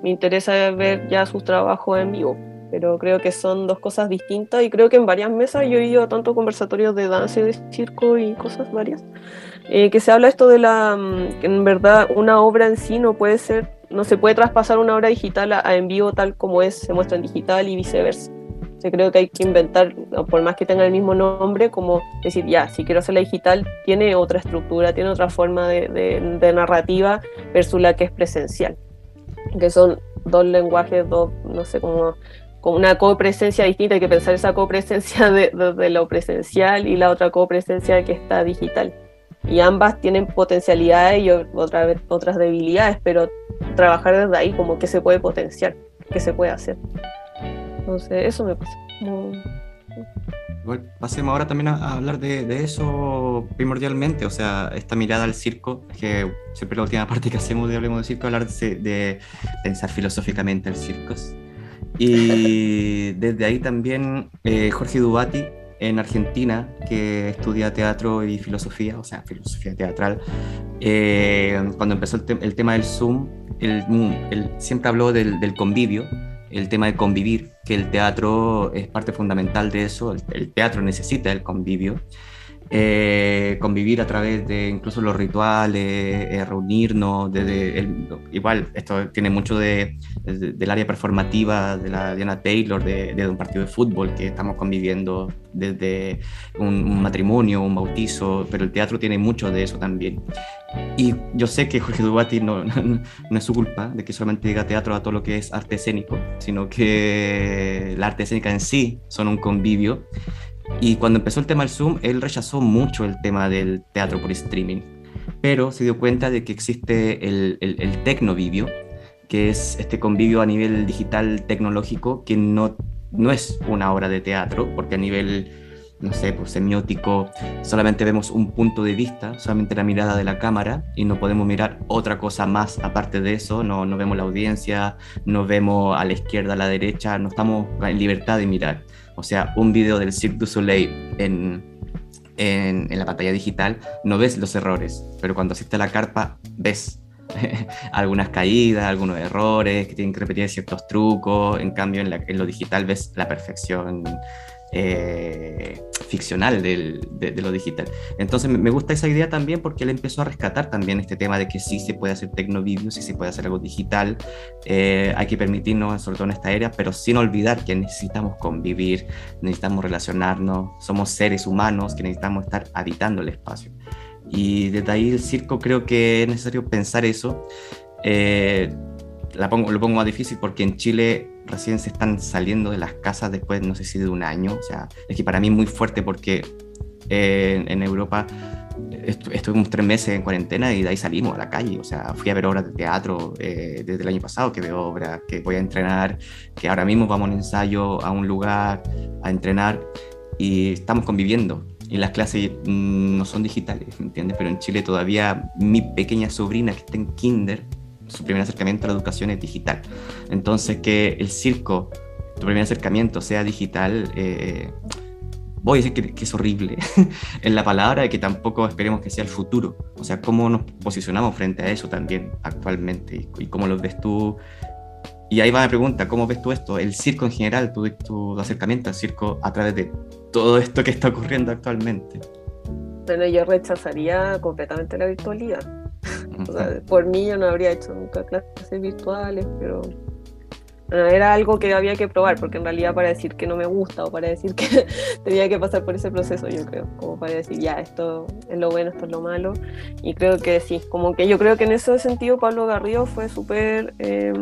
me interesa ver ya sus trabajos en vivo pero creo que son dos cosas distintas y creo que en varias mesas yo he ido a tanto conversatorios de danza de circo y cosas varias, eh, que se habla esto de la, mm, que en verdad una obra en sí no puede ser, no se puede traspasar una obra digital a, en vivo tal como es, se muestra en digital y viceversa. Yo creo que hay que inventar, por más que tenga el mismo nombre, como decir, ya, si quiero hacerla digital, tiene otra estructura, tiene otra forma de, de narrativa versus la que es presencial, que son dos lenguajes, dos, no sé, cómo con una copresencia distinta, hay que pensar esa copresencia de, de, lo presencial y la otra copresencia que está digital. Y ambas tienen potencialidades y otra otras debilidades, pero trabajar desde ahí como que se puede potenciar, que se puede hacer. Entonces, eso me pasa. pasemos ahora también a, hablar de, de, eso primordialmente, o sea, esta mirada al circo, que siempre la última parte que hacemos de Hablemos de Circo, hablar de, de pensar filosóficamente el circo. Y desde ahí también eh, Jorge Dubati en Argentina, que estudia teatro y filosofía, o sea, filosofía teatral, eh, cuando empezó el, tema del Zoom, él, siempre habló del, del, convivio, el tema de convivir, que el teatro es parte fundamental de eso, el teatro necesita el convivio. Eh, convivir a través de incluso los rituales, eh, reunirnos, igual esto tiene mucho de, del área performativa de la Diana Taylor, de, un partido de fútbol que estamos conviviendo desde un, matrimonio, un bautizo, pero el teatro tiene mucho de eso también. Y yo sé que Jorge Dubati no, no, no, es su culpa de que solamente diga teatro a todo lo que es arte escénico, sino que la arte escénica en sí son un convivio y cuando empezó el tema del Zoom, él rechazó mucho el tema del teatro por streaming, pero se dio cuenta de que existe el, el, el tecnovivio, que es este convivio a nivel digital tecnológico, que no, no es una obra de teatro, porque a nivel, no sé, pues semiótico, solamente vemos un punto de vista, solamente la mirada de la cámara, y no podemos mirar otra cosa más aparte de eso, no, no vemos la audiencia, no vemos a la izquierda, a la derecha, no estamos en libertad de mirar. O sea, un video del Cirque du Soleil en, en, la pantalla digital, no ves los errores, pero cuando asiste a la carpa, ves algunas caídas, algunos errores, que tienen que repetir ciertos trucos. En cambio, en, en lo digital ves la perfección eh, ficcional de, lo digital. Entonces me gusta esa idea también porque él empezó a rescatar también este tema de que sí se puede hacer tecnovideo, sí se puede hacer algo digital, eh, hay que permitirnos, sobre todo en esta era, pero sin olvidar que necesitamos convivir, necesitamos relacionarnos, somos seres humanos que necesitamos estar habitando el espacio. Y desde ahí el circo creo que es necesario pensar eso. Eh, la pongo, lo pongo más difícil porque en Chile recién se están saliendo de las casas después, no sé si de un año. O sea, es que para mí es muy fuerte porque eh, en Europa estuvimos tres meses en cuarentena y de ahí salimos a la calle. O sea, fui a ver obras de teatro eh, desde el año pasado, que veo obras, que voy a entrenar, que ahora mismo vamos a un ensayo a un lugar a entrenar y estamos conviviendo. Y las clases mm, no son digitales, ¿me entiendes? Pero en Chile todavía mi pequeña sobrina que está en kinder su primer acercamiento a la educación es digital. Entonces, que el circo, tu primer acercamiento sea digital, eh, voy a decir que, es horrible en la palabra y que tampoco esperemos que sea el futuro. O sea, cómo nos posicionamos frente a eso también actualmente y, cómo lo ves tú. Y ahí va la pregunta, ¿cómo ves tú esto? El circo en general, tu, tu acercamiento al circo a través de todo esto que está ocurriendo actualmente. Bueno, yo rechazaría completamente la virtualidad por mí yo no habría hecho nunca clases virtuales, pero era algo que había que probar, porque en realidad para decir que no me gusta o para decir que tenía que pasar por ese proceso, yo creo, como para decir, ya, esto es lo bueno, esto es lo malo. Y creo que sí, como que yo creo que en ese sentido Pablo Garrido fue súper, eh,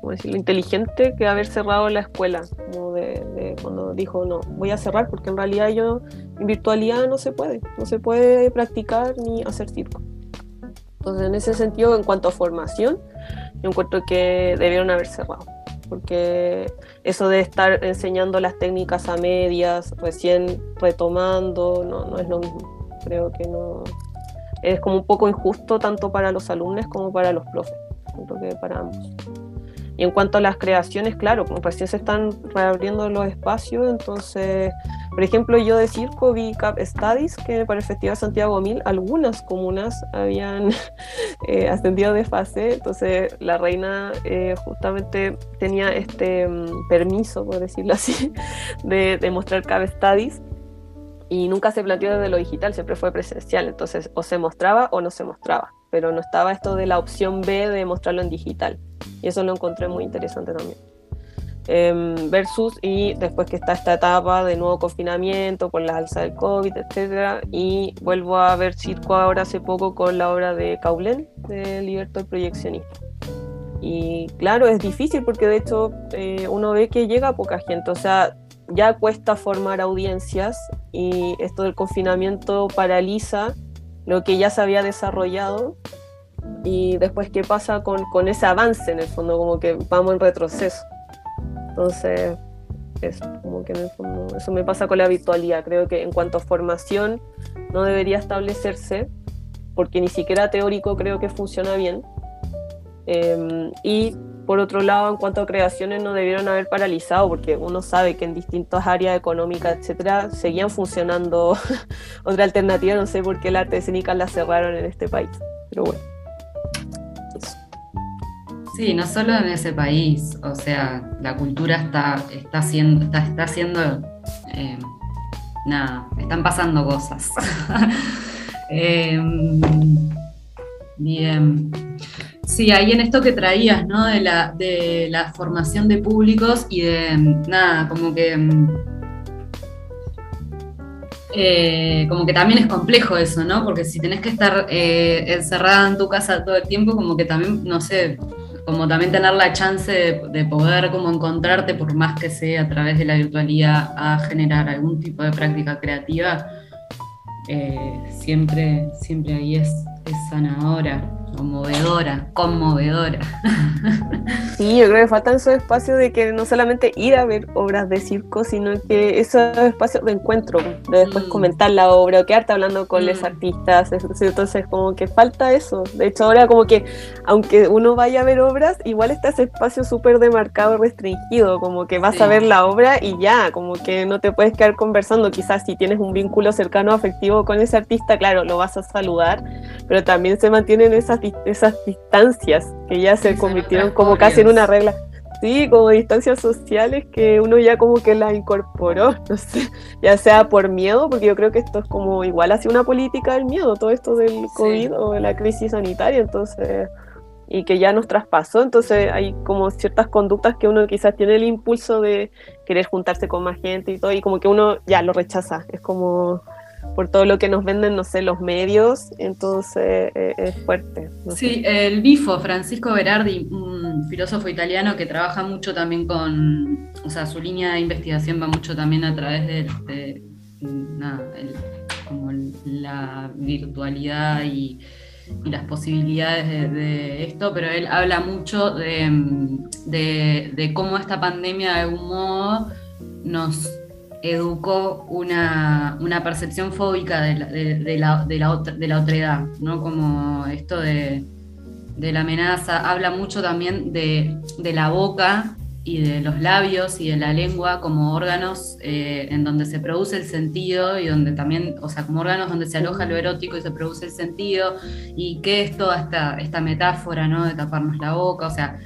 ¿cómo decirlo?, inteligente que haber cerrado la escuela, como de, cuando dijo, no, voy a cerrar porque en realidad yo, en virtualidad no se puede, no se puede practicar ni hacer circo. Entonces, en ese sentido, en cuanto a formación, yo encuentro que debieron haber cerrado, porque eso de estar enseñando las técnicas a medias, recién retomando, no, no es lo mismo. Creo que no. Es como un poco injusto tanto para los alumnos como para los profes. Creo que para ambos. Y en cuanto a las creaciones, claro, como recién se están reabriendo los espacios, entonces, por ejemplo, yo de circo vi Cap Studies, que para el Festival Santiago Mil algunas comunas habían eh, ascendido de fase, entonces la reina eh, justamente tenía este mm, permiso, por decirlo así, de, de mostrar Cap Studies y nunca se planteó desde lo digital, siempre fue presencial, entonces o se mostraba o no se mostraba, pero no estaba esto de la opción B de mostrarlo en digital. Y eso lo encontré muy interesante también. Em, versus y después que está esta etapa de nuevo confinamiento con la alza del COVID, etcétera, y vuelvo a ver circo ahora hace poco con la obra de Caulen, de Liberto el Proyeccionista. Y claro, es difícil porque de hecho eh, uno ve que llega poca gente, o sea, ya cuesta formar audiencias y esto del confinamiento paraliza lo que ya se había desarrollado y después qué pasa con, con, ese avance en el fondo, como que vamos en retroceso. Entonces, eso, como que eso me pasa con la virtualidad. Creo que en cuanto a formación no debería establecerse, porque ni siquiera teórico creo que funciona bien. Em, y por otro lado, en cuanto a creaciones, no debieron haber paralizado, porque uno sabe que en distintas áreas económicas, etcétera, seguían funcionando otra alternativa. No sé por qué la arte escénica la cerraron en este país, pero bueno. Sí, no solo en ese país, o sea, la cultura está, está haciendo, está, está haciendo eh, nada, están pasando cosas. Em, bien. Sí, ahí en esto que traías, ¿no? De la, de la formación de públicos y de nada, como que eh, como que también es complejo eso, ¿no? Porque si tenés que estar eh, encerrada en tu casa todo el tiempo, como que también, no sé, como también tener la chance de, poder como encontrarte, por más que sea a través de la virtualidad, a generar algún tipo de práctica creativa, eh, siempre, siempre ahí es, es sanadora. Conmovedora, conmovedora. Sí, yo creo que faltan esos espacios de que no solamente ir a ver obras de circo, sino que esos espacios de encuentro, de después mm. comentar la obra o quedarte hablando con los mm. artistas. Entonces, como que falta eso. De hecho, ahora como que, aunque uno vaya a ver obras, igual está ese espacio súper demarcado, restringido, como que vas a ver la obra y ya, como que no te puedes quedar conversando. Quizás si tienes un vínculo cercano, afectivo con ese artista, claro, lo vas a saludar, pero también se mantienen esas esas distancias que ya se convirtieron como casi en una regla. Sí, como distancias sociales que uno ya como que las incorporó, no sé, ya sea por miedo, porque yo creo que esto es como igual hacia una política del miedo, todo esto del COVID o de la crisis sanitaria, entonces, y que ya nos traspasó, entonces hay como ciertas conductas que uno quizás tiene el impulso de querer juntarse con más gente y todo, y como que uno ya lo rechaza, es como por todo lo que nos venden, no sé, los medios, entonces eh, es fuerte. sí, el Bifo, Francisco Berardi, un filósofo italiano que trabaja mucho también con, o sea, su línea de investigación va mucho también a través de, la virtualidad y, las posibilidades de, esto, pero él habla mucho de, de cómo esta pandemia de algún modo nos educó una, percepción fóbica de la, de, la, de, la, de la otredad, ¿no? Como esto de, la amenaza, habla mucho también de, la boca y de los labios y de la lengua como órganos eh, en donde se produce el sentido y donde también, o sea, como órganos donde se aloja lo erótico y se produce el sentido y qué es toda esta, esta metáfora, ¿no? De taparnos la boca, o sea,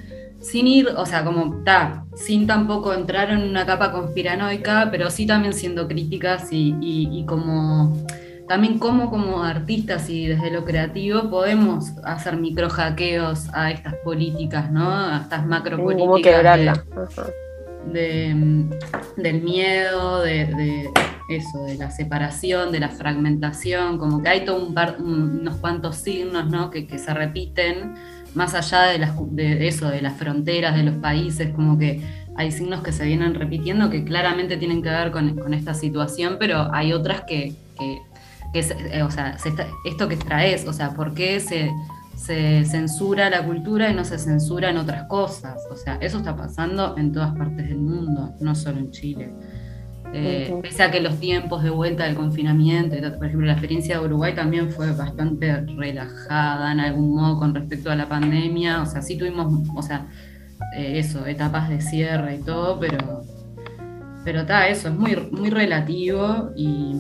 sin ir, o sea, como está, sin tampoco entrar en una capa conspiranoica, pero sí también siendo críticas y, como también cómo como artistas y desde lo creativo podemos hacer micro hackeos a estas políticas, ¿no? A estas macro políticas. De, del miedo, de, eso, de la separación, de la fragmentación, como que hay todo un unos cuantos signos ¿no? que, que se repiten, más allá de, las, de eso, de las fronteras, de los países, como que hay signos que se vienen repitiendo que claramente tienen que ver con, esta situación, pero hay otras que, que, eh, o sea, esto que traes, o sea, ¿por qué se, se censura la cultura y no se censura en otras cosas? O sea, eso está pasando en todas partes del mundo, no solo en Chile. Eh, pese a que los tiempos de vuelta del confinamiento, por ejemplo, la experiencia de Uruguay también fue bastante relajada en algún modo con respecto a la pandemia, o sea, sí tuvimos, o sea, eh, eso, etapas de cierre y todo, pero pero está, eso es muy, muy relativo y...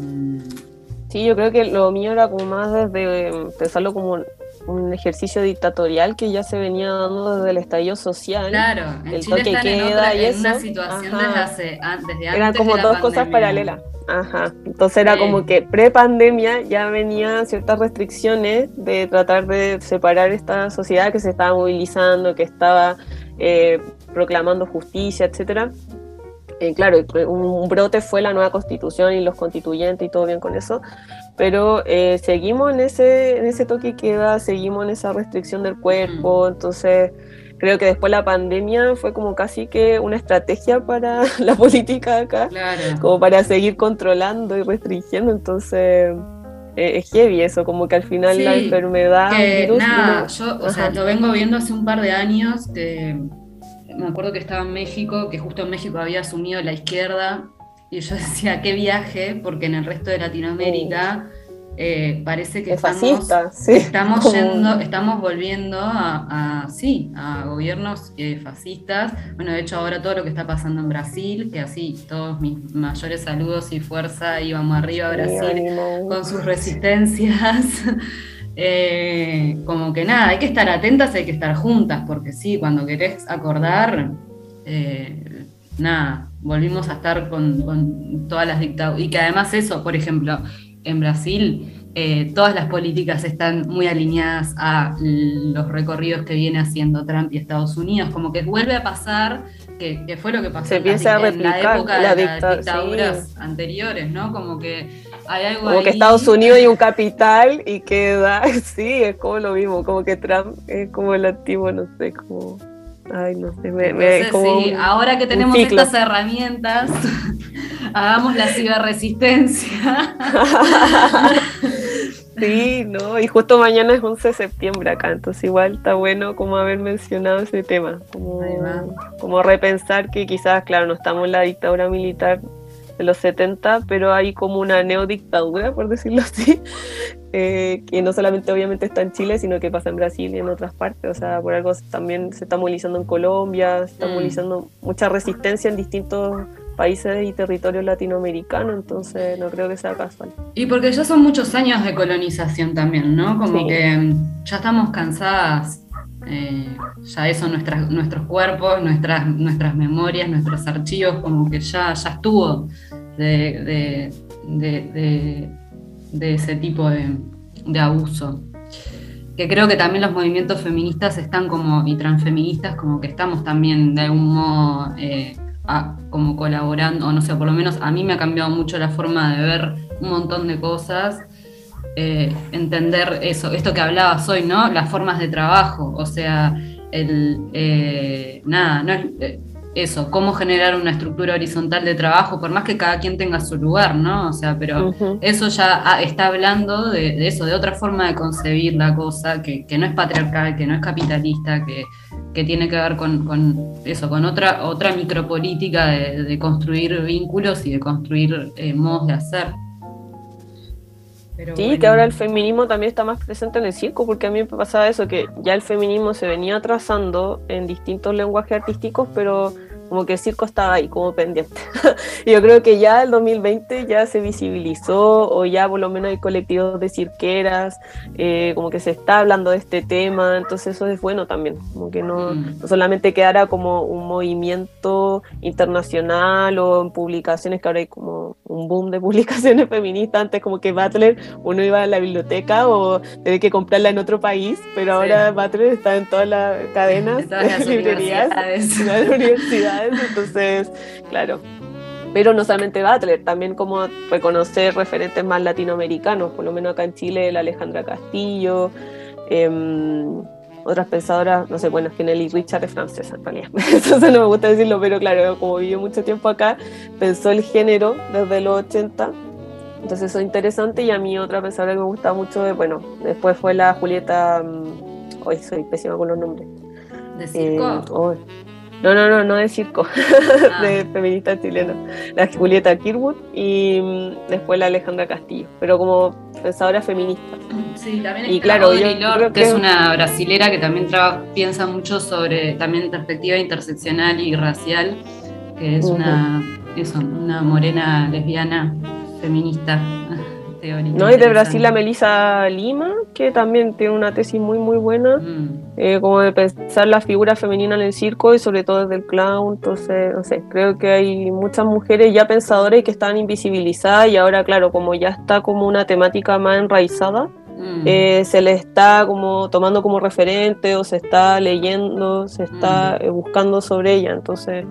Sí, yo creo que lo mío era como más desde pensarlo como un ejercicio dictatorial que ya se venía dando desde el estallido social. Claro, en el Chile están queda en, y eso. una situación desde, hace, desde Eran como dos cosas paralelas. Ajá. Entonces era como que pre-pandemia ya venían ciertas restricciones de tratar de separar esta sociedad que se estaba movilizando, que estaba eh, proclamando justicia, etcétera. Eh, claro, un, brote fue la nueva constitución y los constituyentes y todo bien con eso, pero eh, seguimos en ese, en ese toque queda, seguimos en esa restricción del cuerpo, mm. entonces creo que después la pandemia fue como casi que una estrategia para la política acá, como para seguir controlando y restringiendo, entonces es heavy eso, como que al final la enfermedad... nada, yo o sea, lo vengo viendo hace un par de años, que me acuerdo que estaba en México, que justo en México había asumido la izquierda, y yo decía, qué viaje, porque en el resto de Latinoamérica... Eh, parece que estamos, estamos yendo, estamos volviendo a, sí, a gobiernos eh, fascistas. Bueno, de hecho ahora todo lo que está pasando en Brasil, que así todos mis mayores saludos y fuerza y vamos arriba a Brasil con sus resistencias. Eh, como que nada, hay que estar atentas, hay que estar juntas, porque sí, cuando querés acordar, nada, volvimos a estar con, con todas las dictaduras. Y que además eso, por ejemplo, en Brasil eh, todas las políticas están muy alineadas a los recorridos que viene haciendo Trump y Estados Unidos, como que vuelve a pasar, que, fue lo que pasó en, la, época de las dictaduras anteriores, ¿no? Como que hay algo Como que Estados Unidos y un capital y queda, sí, es como lo mismo, como que Trump es como el antiguo, no sé, como... Ay, no sé, me, sí, ahora que tenemos estas herramientas, hagamos la ciberresistencia. sí, no, y justo mañana es 11 de septiembre acá, entonces igual está bueno como haber mencionado ese tema, como, como repensar que quizás, claro, no estamos en la dictadura militar de los 70, pero hay como una neodictadura, por decirlo así, eh, que no solamente obviamente está en Chile, sino que pasa en Brasil y en otras partes. O sea, por algo también se está movilizando en Colombia, se está mm. movilizando mucha resistencia en distintos países y territorios latinoamericanos, entonces no creo que sea casual. Y porque ya son muchos años de colonización también, ¿no? Como que ya estamos cansadas, eh, ya eso, nuestras, nuestros cuerpos, nuestras, nuestras memorias, nuestros archivos, como que ya, ya estuvo de, de, ese tipo de, abuso que creo que también los movimientos feministas están como, y transfeministas, como que estamos también de algún modo eh, como colaborando, o no sé, por lo menos a mí me ha cambiado mucho la forma de ver un montón de cosas, eh, entender eso, esto que hablabas hoy, ¿no? Las formas de trabajo, o sea, el, eh, nada, no es, eso, cómo generar una estructura horizontal de trabajo, por más que cada quien tenga su lugar, ¿no? O sea, pero eso ya está hablando de, eso, de otra forma de concebir la cosa, que, no es patriarcal, que no es capitalista, que, tiene que ver con, eso, con otra, otra micropolítica de, construir vínculos y de construir eh, modos de hacer. sí, que ahora el feminismo también está más presente en el circo, porque a mí me pasaba eso, que ya el feminismo se venía trazando en distintos lenguajes artísticos, pero como que el circo estaba ahí, como pendiente. yo creo que ya el 2020 ya se visibilizó o ya por lo menos hay colectivos de cirqueras, eh, como que se está hablando de este tema, entonces eso es bueno también, como que no, mm. no solamente quedara como un movimiento internacional o en publicaciones, que ahora hay como un boom de publicaciones feministas, antes como que Butler uno iba a la biblioteca o tenía que comprarla en otro país, pero ahora Butler está en todas las cadenas, de las librerías, en las entonces, claro. Pero no solamente Butler, también como reconocer referentes más latinoamericanos, por lo menos acá en Chile, la Alejandra Castillo, em, otras pensadoras, no sé, bueno, es que Nelly Richard es francesa en realidad, entonces no me gusta decirlo, pero claro, como vivió mucho tiempo acá, pensó el género desde los 80, entonces eso es interesante y a mí otra pensadora que me gusta mucho, bueno, después fue la Julieta, mm, hoy soy pésima con los nombres. ¿De circo? Eh, no, no, no, no de circo, ah. de feminista chilena. La Julieta Kirwood y mm, después la Alejandra Castillo, pero como pensadora feminista. Sí, también y claro, yo que, es una brasilera que también piensa mucho sobre también perspectiva interseccional y racial, que es una, eso, una morena lesbiana feminista. No, y de Brasil la Melissa Lima, que también tiene una tesis muy, muy buena, mm. eh, como de pensar la figura femenina en el circo y sobre todo desde el clown. Entonces, no sé, creo que hay muchas mujeres ya pensadoras y que están invisibilizadas y ahora, claro, como ya está como una temática más enraizada, mm. eh, se le está como tomando como referente o se está leyendo, se está mm. eh, buscando sobre ella. Entonces,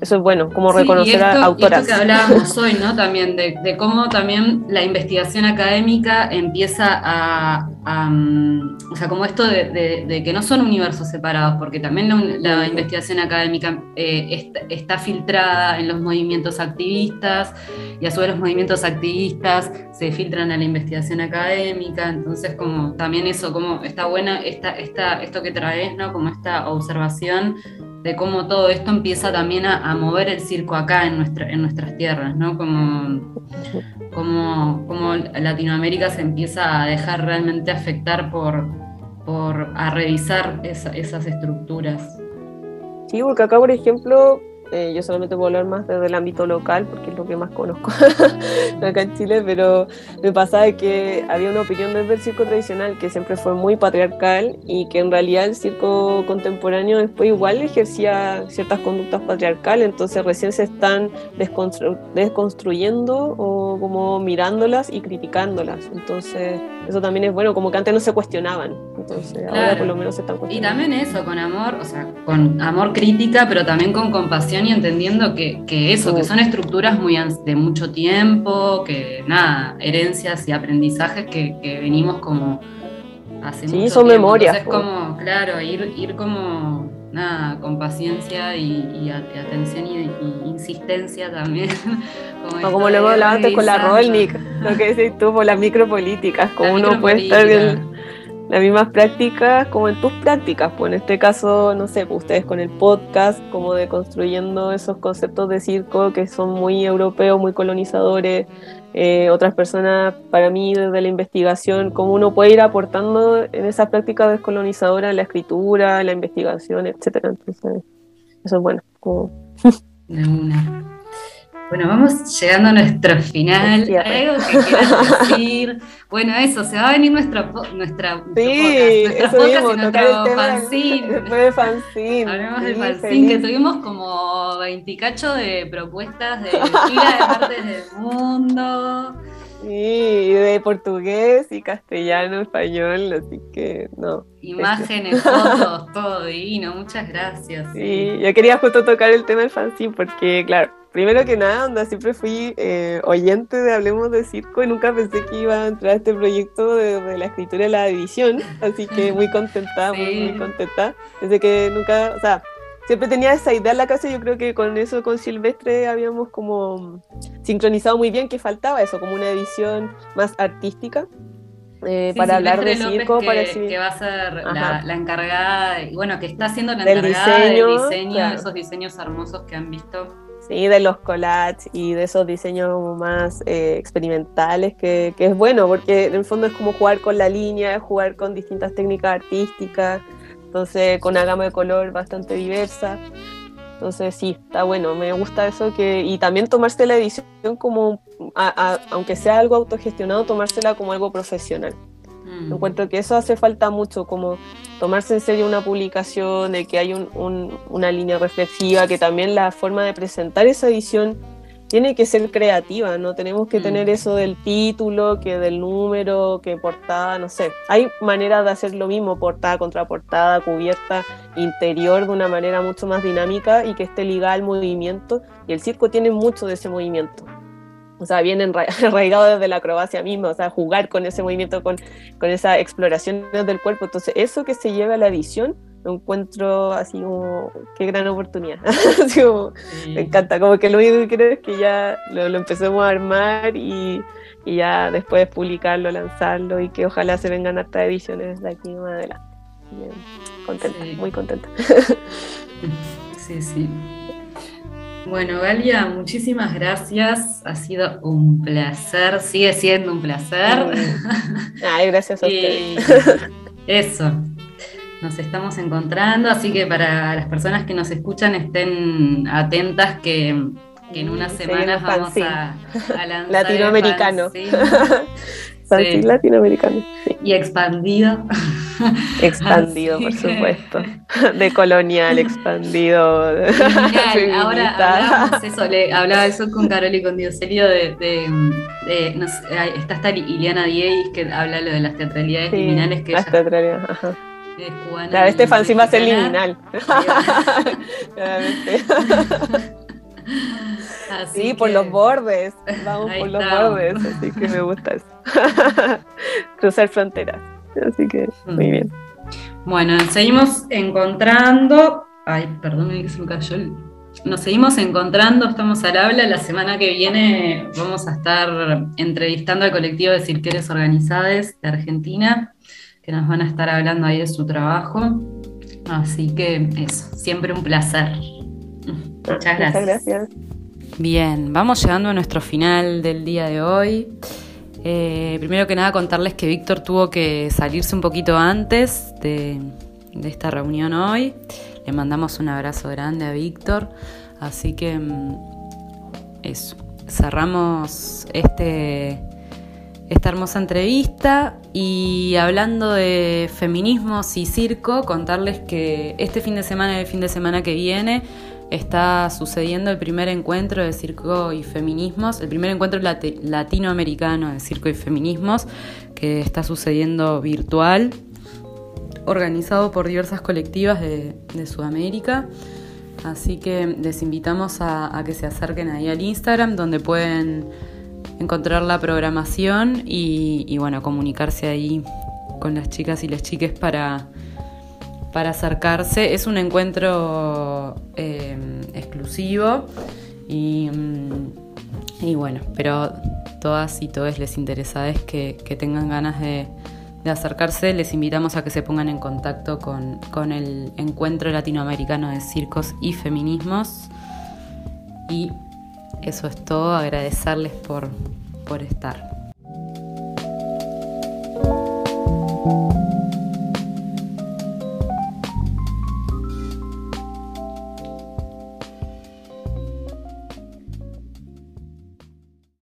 eso es bueno, como reconocer a autoras. Y esto que hablábamos hoy, ¿no? También de, cómo también la investigación académica empieza a, mm, o sea, como esto de, que no son universos separados, porque también la, investigación académica eh, está, filtrada en los movimientos activistas y a su vez los movimientos activistas se filtran a la investigación académica, entonces como también eso, como está buena esta, esta, esto que traes, ¿no? Como esta observación de cómo todo esto empieza también a, mover el circo acá en, nuestra, en nuestras tierras, ¿no? Como, como, Latinoamérica se empieza a dejar realmente afectar por, por a revisar esas estructuras. Sí, porque acá, por ejemplo, eh, yo solamente puedo hablar más desde el ámbito local porque es lo que más conozco acá en Chile, pero me pasaba que había una opinión desde el circo tradicional que siempre fue muy patriarcal y que en realidad el circo contemporáneo después igual ejercía ciertas conductas patriarcales, entonces recién se están desconstruyendo o como mirándolas y criticándolas. Entonces eso también es bueno, como que antes no se cuestionaban, entonces ahora por lo menos se están cuestionando. Y también eso, con amor, o sea, con amor crítica, pero también con compasión y entendiendo que, eso, que son estructuras muy de mucho tiempo, que nada, herencias y aprendizajes que, venimos como hace sí, son memorias. Entonces, como, claro, ir, ir como, nada, con paciencia y, atención y, insistencia también. como, como lo hemos hablado antes con la Rolnik, lo que decís tú, por las micropolíticas, como uno puede estar bien las mismas prácticas como en tus prácticas, pues en este caso, no sé, pues ustedes con el podcast, como de construyendo esos conceptos de circo que son muy europeos, muy colonizadores, eh, otras personas, para mí, desde la investigación, cómo uno puede ir aportando en esa práctica descolonizadora la escritura, la investigación, etcétera. Entonces, eso es bueno. Como... De una. Bueno, vamos llegando a nuestro final. ¿Hay algo que quieras decir? Bueno, eso, se va a venir nuestra, nuestra, sí, nuestra podcast y nuestro fanzine. Después de fanzine. Hablemos del fanzine, que tuvimos como 20 de propuestas de gira de partes del mundo. Sí, de portugués y castellano, español, así que no. Imágenes, fotos, todo divino, muchas gracias. Sí, yo quería justo tocar el tema del fanzine porque, claro, primero que nada, onda, siempre fui eh, oyente de Hablemos de Circo y nunca pensé que iba a entrar a este proyecto de, la escritura de la edición, así que muy contenta, muy, muy contenta. Desde que nunca, o sea, siempre tenía esa idea en la casa y yo creo que con eso, con Silvestre, habíamos como sincronizado muy bien que faltaba eso, como una edición más artística. Eh, para hablar de circo, que, para que va a ser la, encargada, y bueno, que está haciendo la encargada diseño, del diseño, de esos diseños hermosos que han visto. Sí, de los collages y de esos diseños más eh, experimentales, que, que, es bueno, porque en el fondo es como jugar con la línea, jugar con distintas técnicas artísticas, entonces con una gama de color bastante diversa. Entonces sí, está bueno, me gusta eso que y también tomarse la edición como, aunque sea algo autogestionado, tomársela como algo profesional. Mm. Encuentro que eso hace falta mucho, como tomarse en serio una publicación, de que hay una línea reflexiva, que también la forma de presentar esa edición tiene que ser creativa, no tenemos que tener mm. eso del título, que del número, que portada, no sé. Hay maneras de hacer lo mismo, portada contra portada, cubierta, interior, de una manera mucho más dinámica y que esté ligada al movimiento. Y el circo tiene mucho de ese movimiento o sea, viene arraigado desde la acrobacia misma, o sea, jugar con ese movimiento, con, con esa exploración del cuerpo. Entonces, eso que se lleva a la edición, lo encuentro así como, qué gran oportunidad. Me encanta, como que lo único que quiero es que ya lo, empecemos a armar y, y, ya después publicarlo, lanzarlo y que ojalá se vengan hasta ediciones de aquí más adelante. Bien, contenta, muy contenta. sí, sí. Bueno, Galia, muchísimas gracias. Ha sido un placer, sigue siendo un placer. Ay, gracias a ustedes. Eso. Nos estamos encontrando, así que para las personas que nos escuchan estén atentas que, en unas semanas vamos a, lanzar latinoamericano. Sí. latinoamericano. Y expandido. Expandido, por supuesto. De colonial, expandido. Ahora hablábamos eso, le, hablaba eso con Carol y con Dioselio de, de, no sé, está esta Iliana Dieis que habla lo de las teatralidades liminales que las teatralidades, ajá. Claro, este fanzine va a ser liminal. sí, por los bordes. Vamos por los bordes, así que me gusta eso. Cruzar fronteras. Así que muy mm. bien. Bueno, seguimos encontrando. Ay, perdón, que se me cayó Nos seguimos encontrando, estamos al habla. La semana que viene vamos a estar entrevistando al colectivo de cirqueres organizadas de Argentina, que nos van a estar hablando ahí de su trabajo. Así que eso, siempre un placer. Muchas gracias. Muchas gracias. Bien, vamos llegando a nuestro final del día de hoy. Eh, primero que nada contarles que Víctor tuvo que salirse un poquito antes de, esta reunión hoy. Le mandamos un abrazo grande a Víctor. Así que mm, eso, cerramos este, esta hermosa entrevista y hablando de feminismos y circo, contarles que este fin de semana y el fin de semana que viene está sucediendo el primer encuentro de circo y feminismos, el primer encuentro latinoamericano de circo y feminismos, que está sucediendo virtual, organizado por diversas colectivas de, Sudamérica. Así que les invitamos a, que se acerquen ahí al Instagram, donde pueden encontrar la programación y, bueno, comunicarse ahí con las chicas y las chiques para para acercarse. Es un encuentro eh, exclusivo y, mm, y, bueno, pero todas y todos les interesa que, que tengan ganas de, de, acercarse, les invitamos a que se pongan en contacto con, con el Encuentro Latinoamericano de Circos y Feminismos. Y eso es todo, agradecerles por, por estar.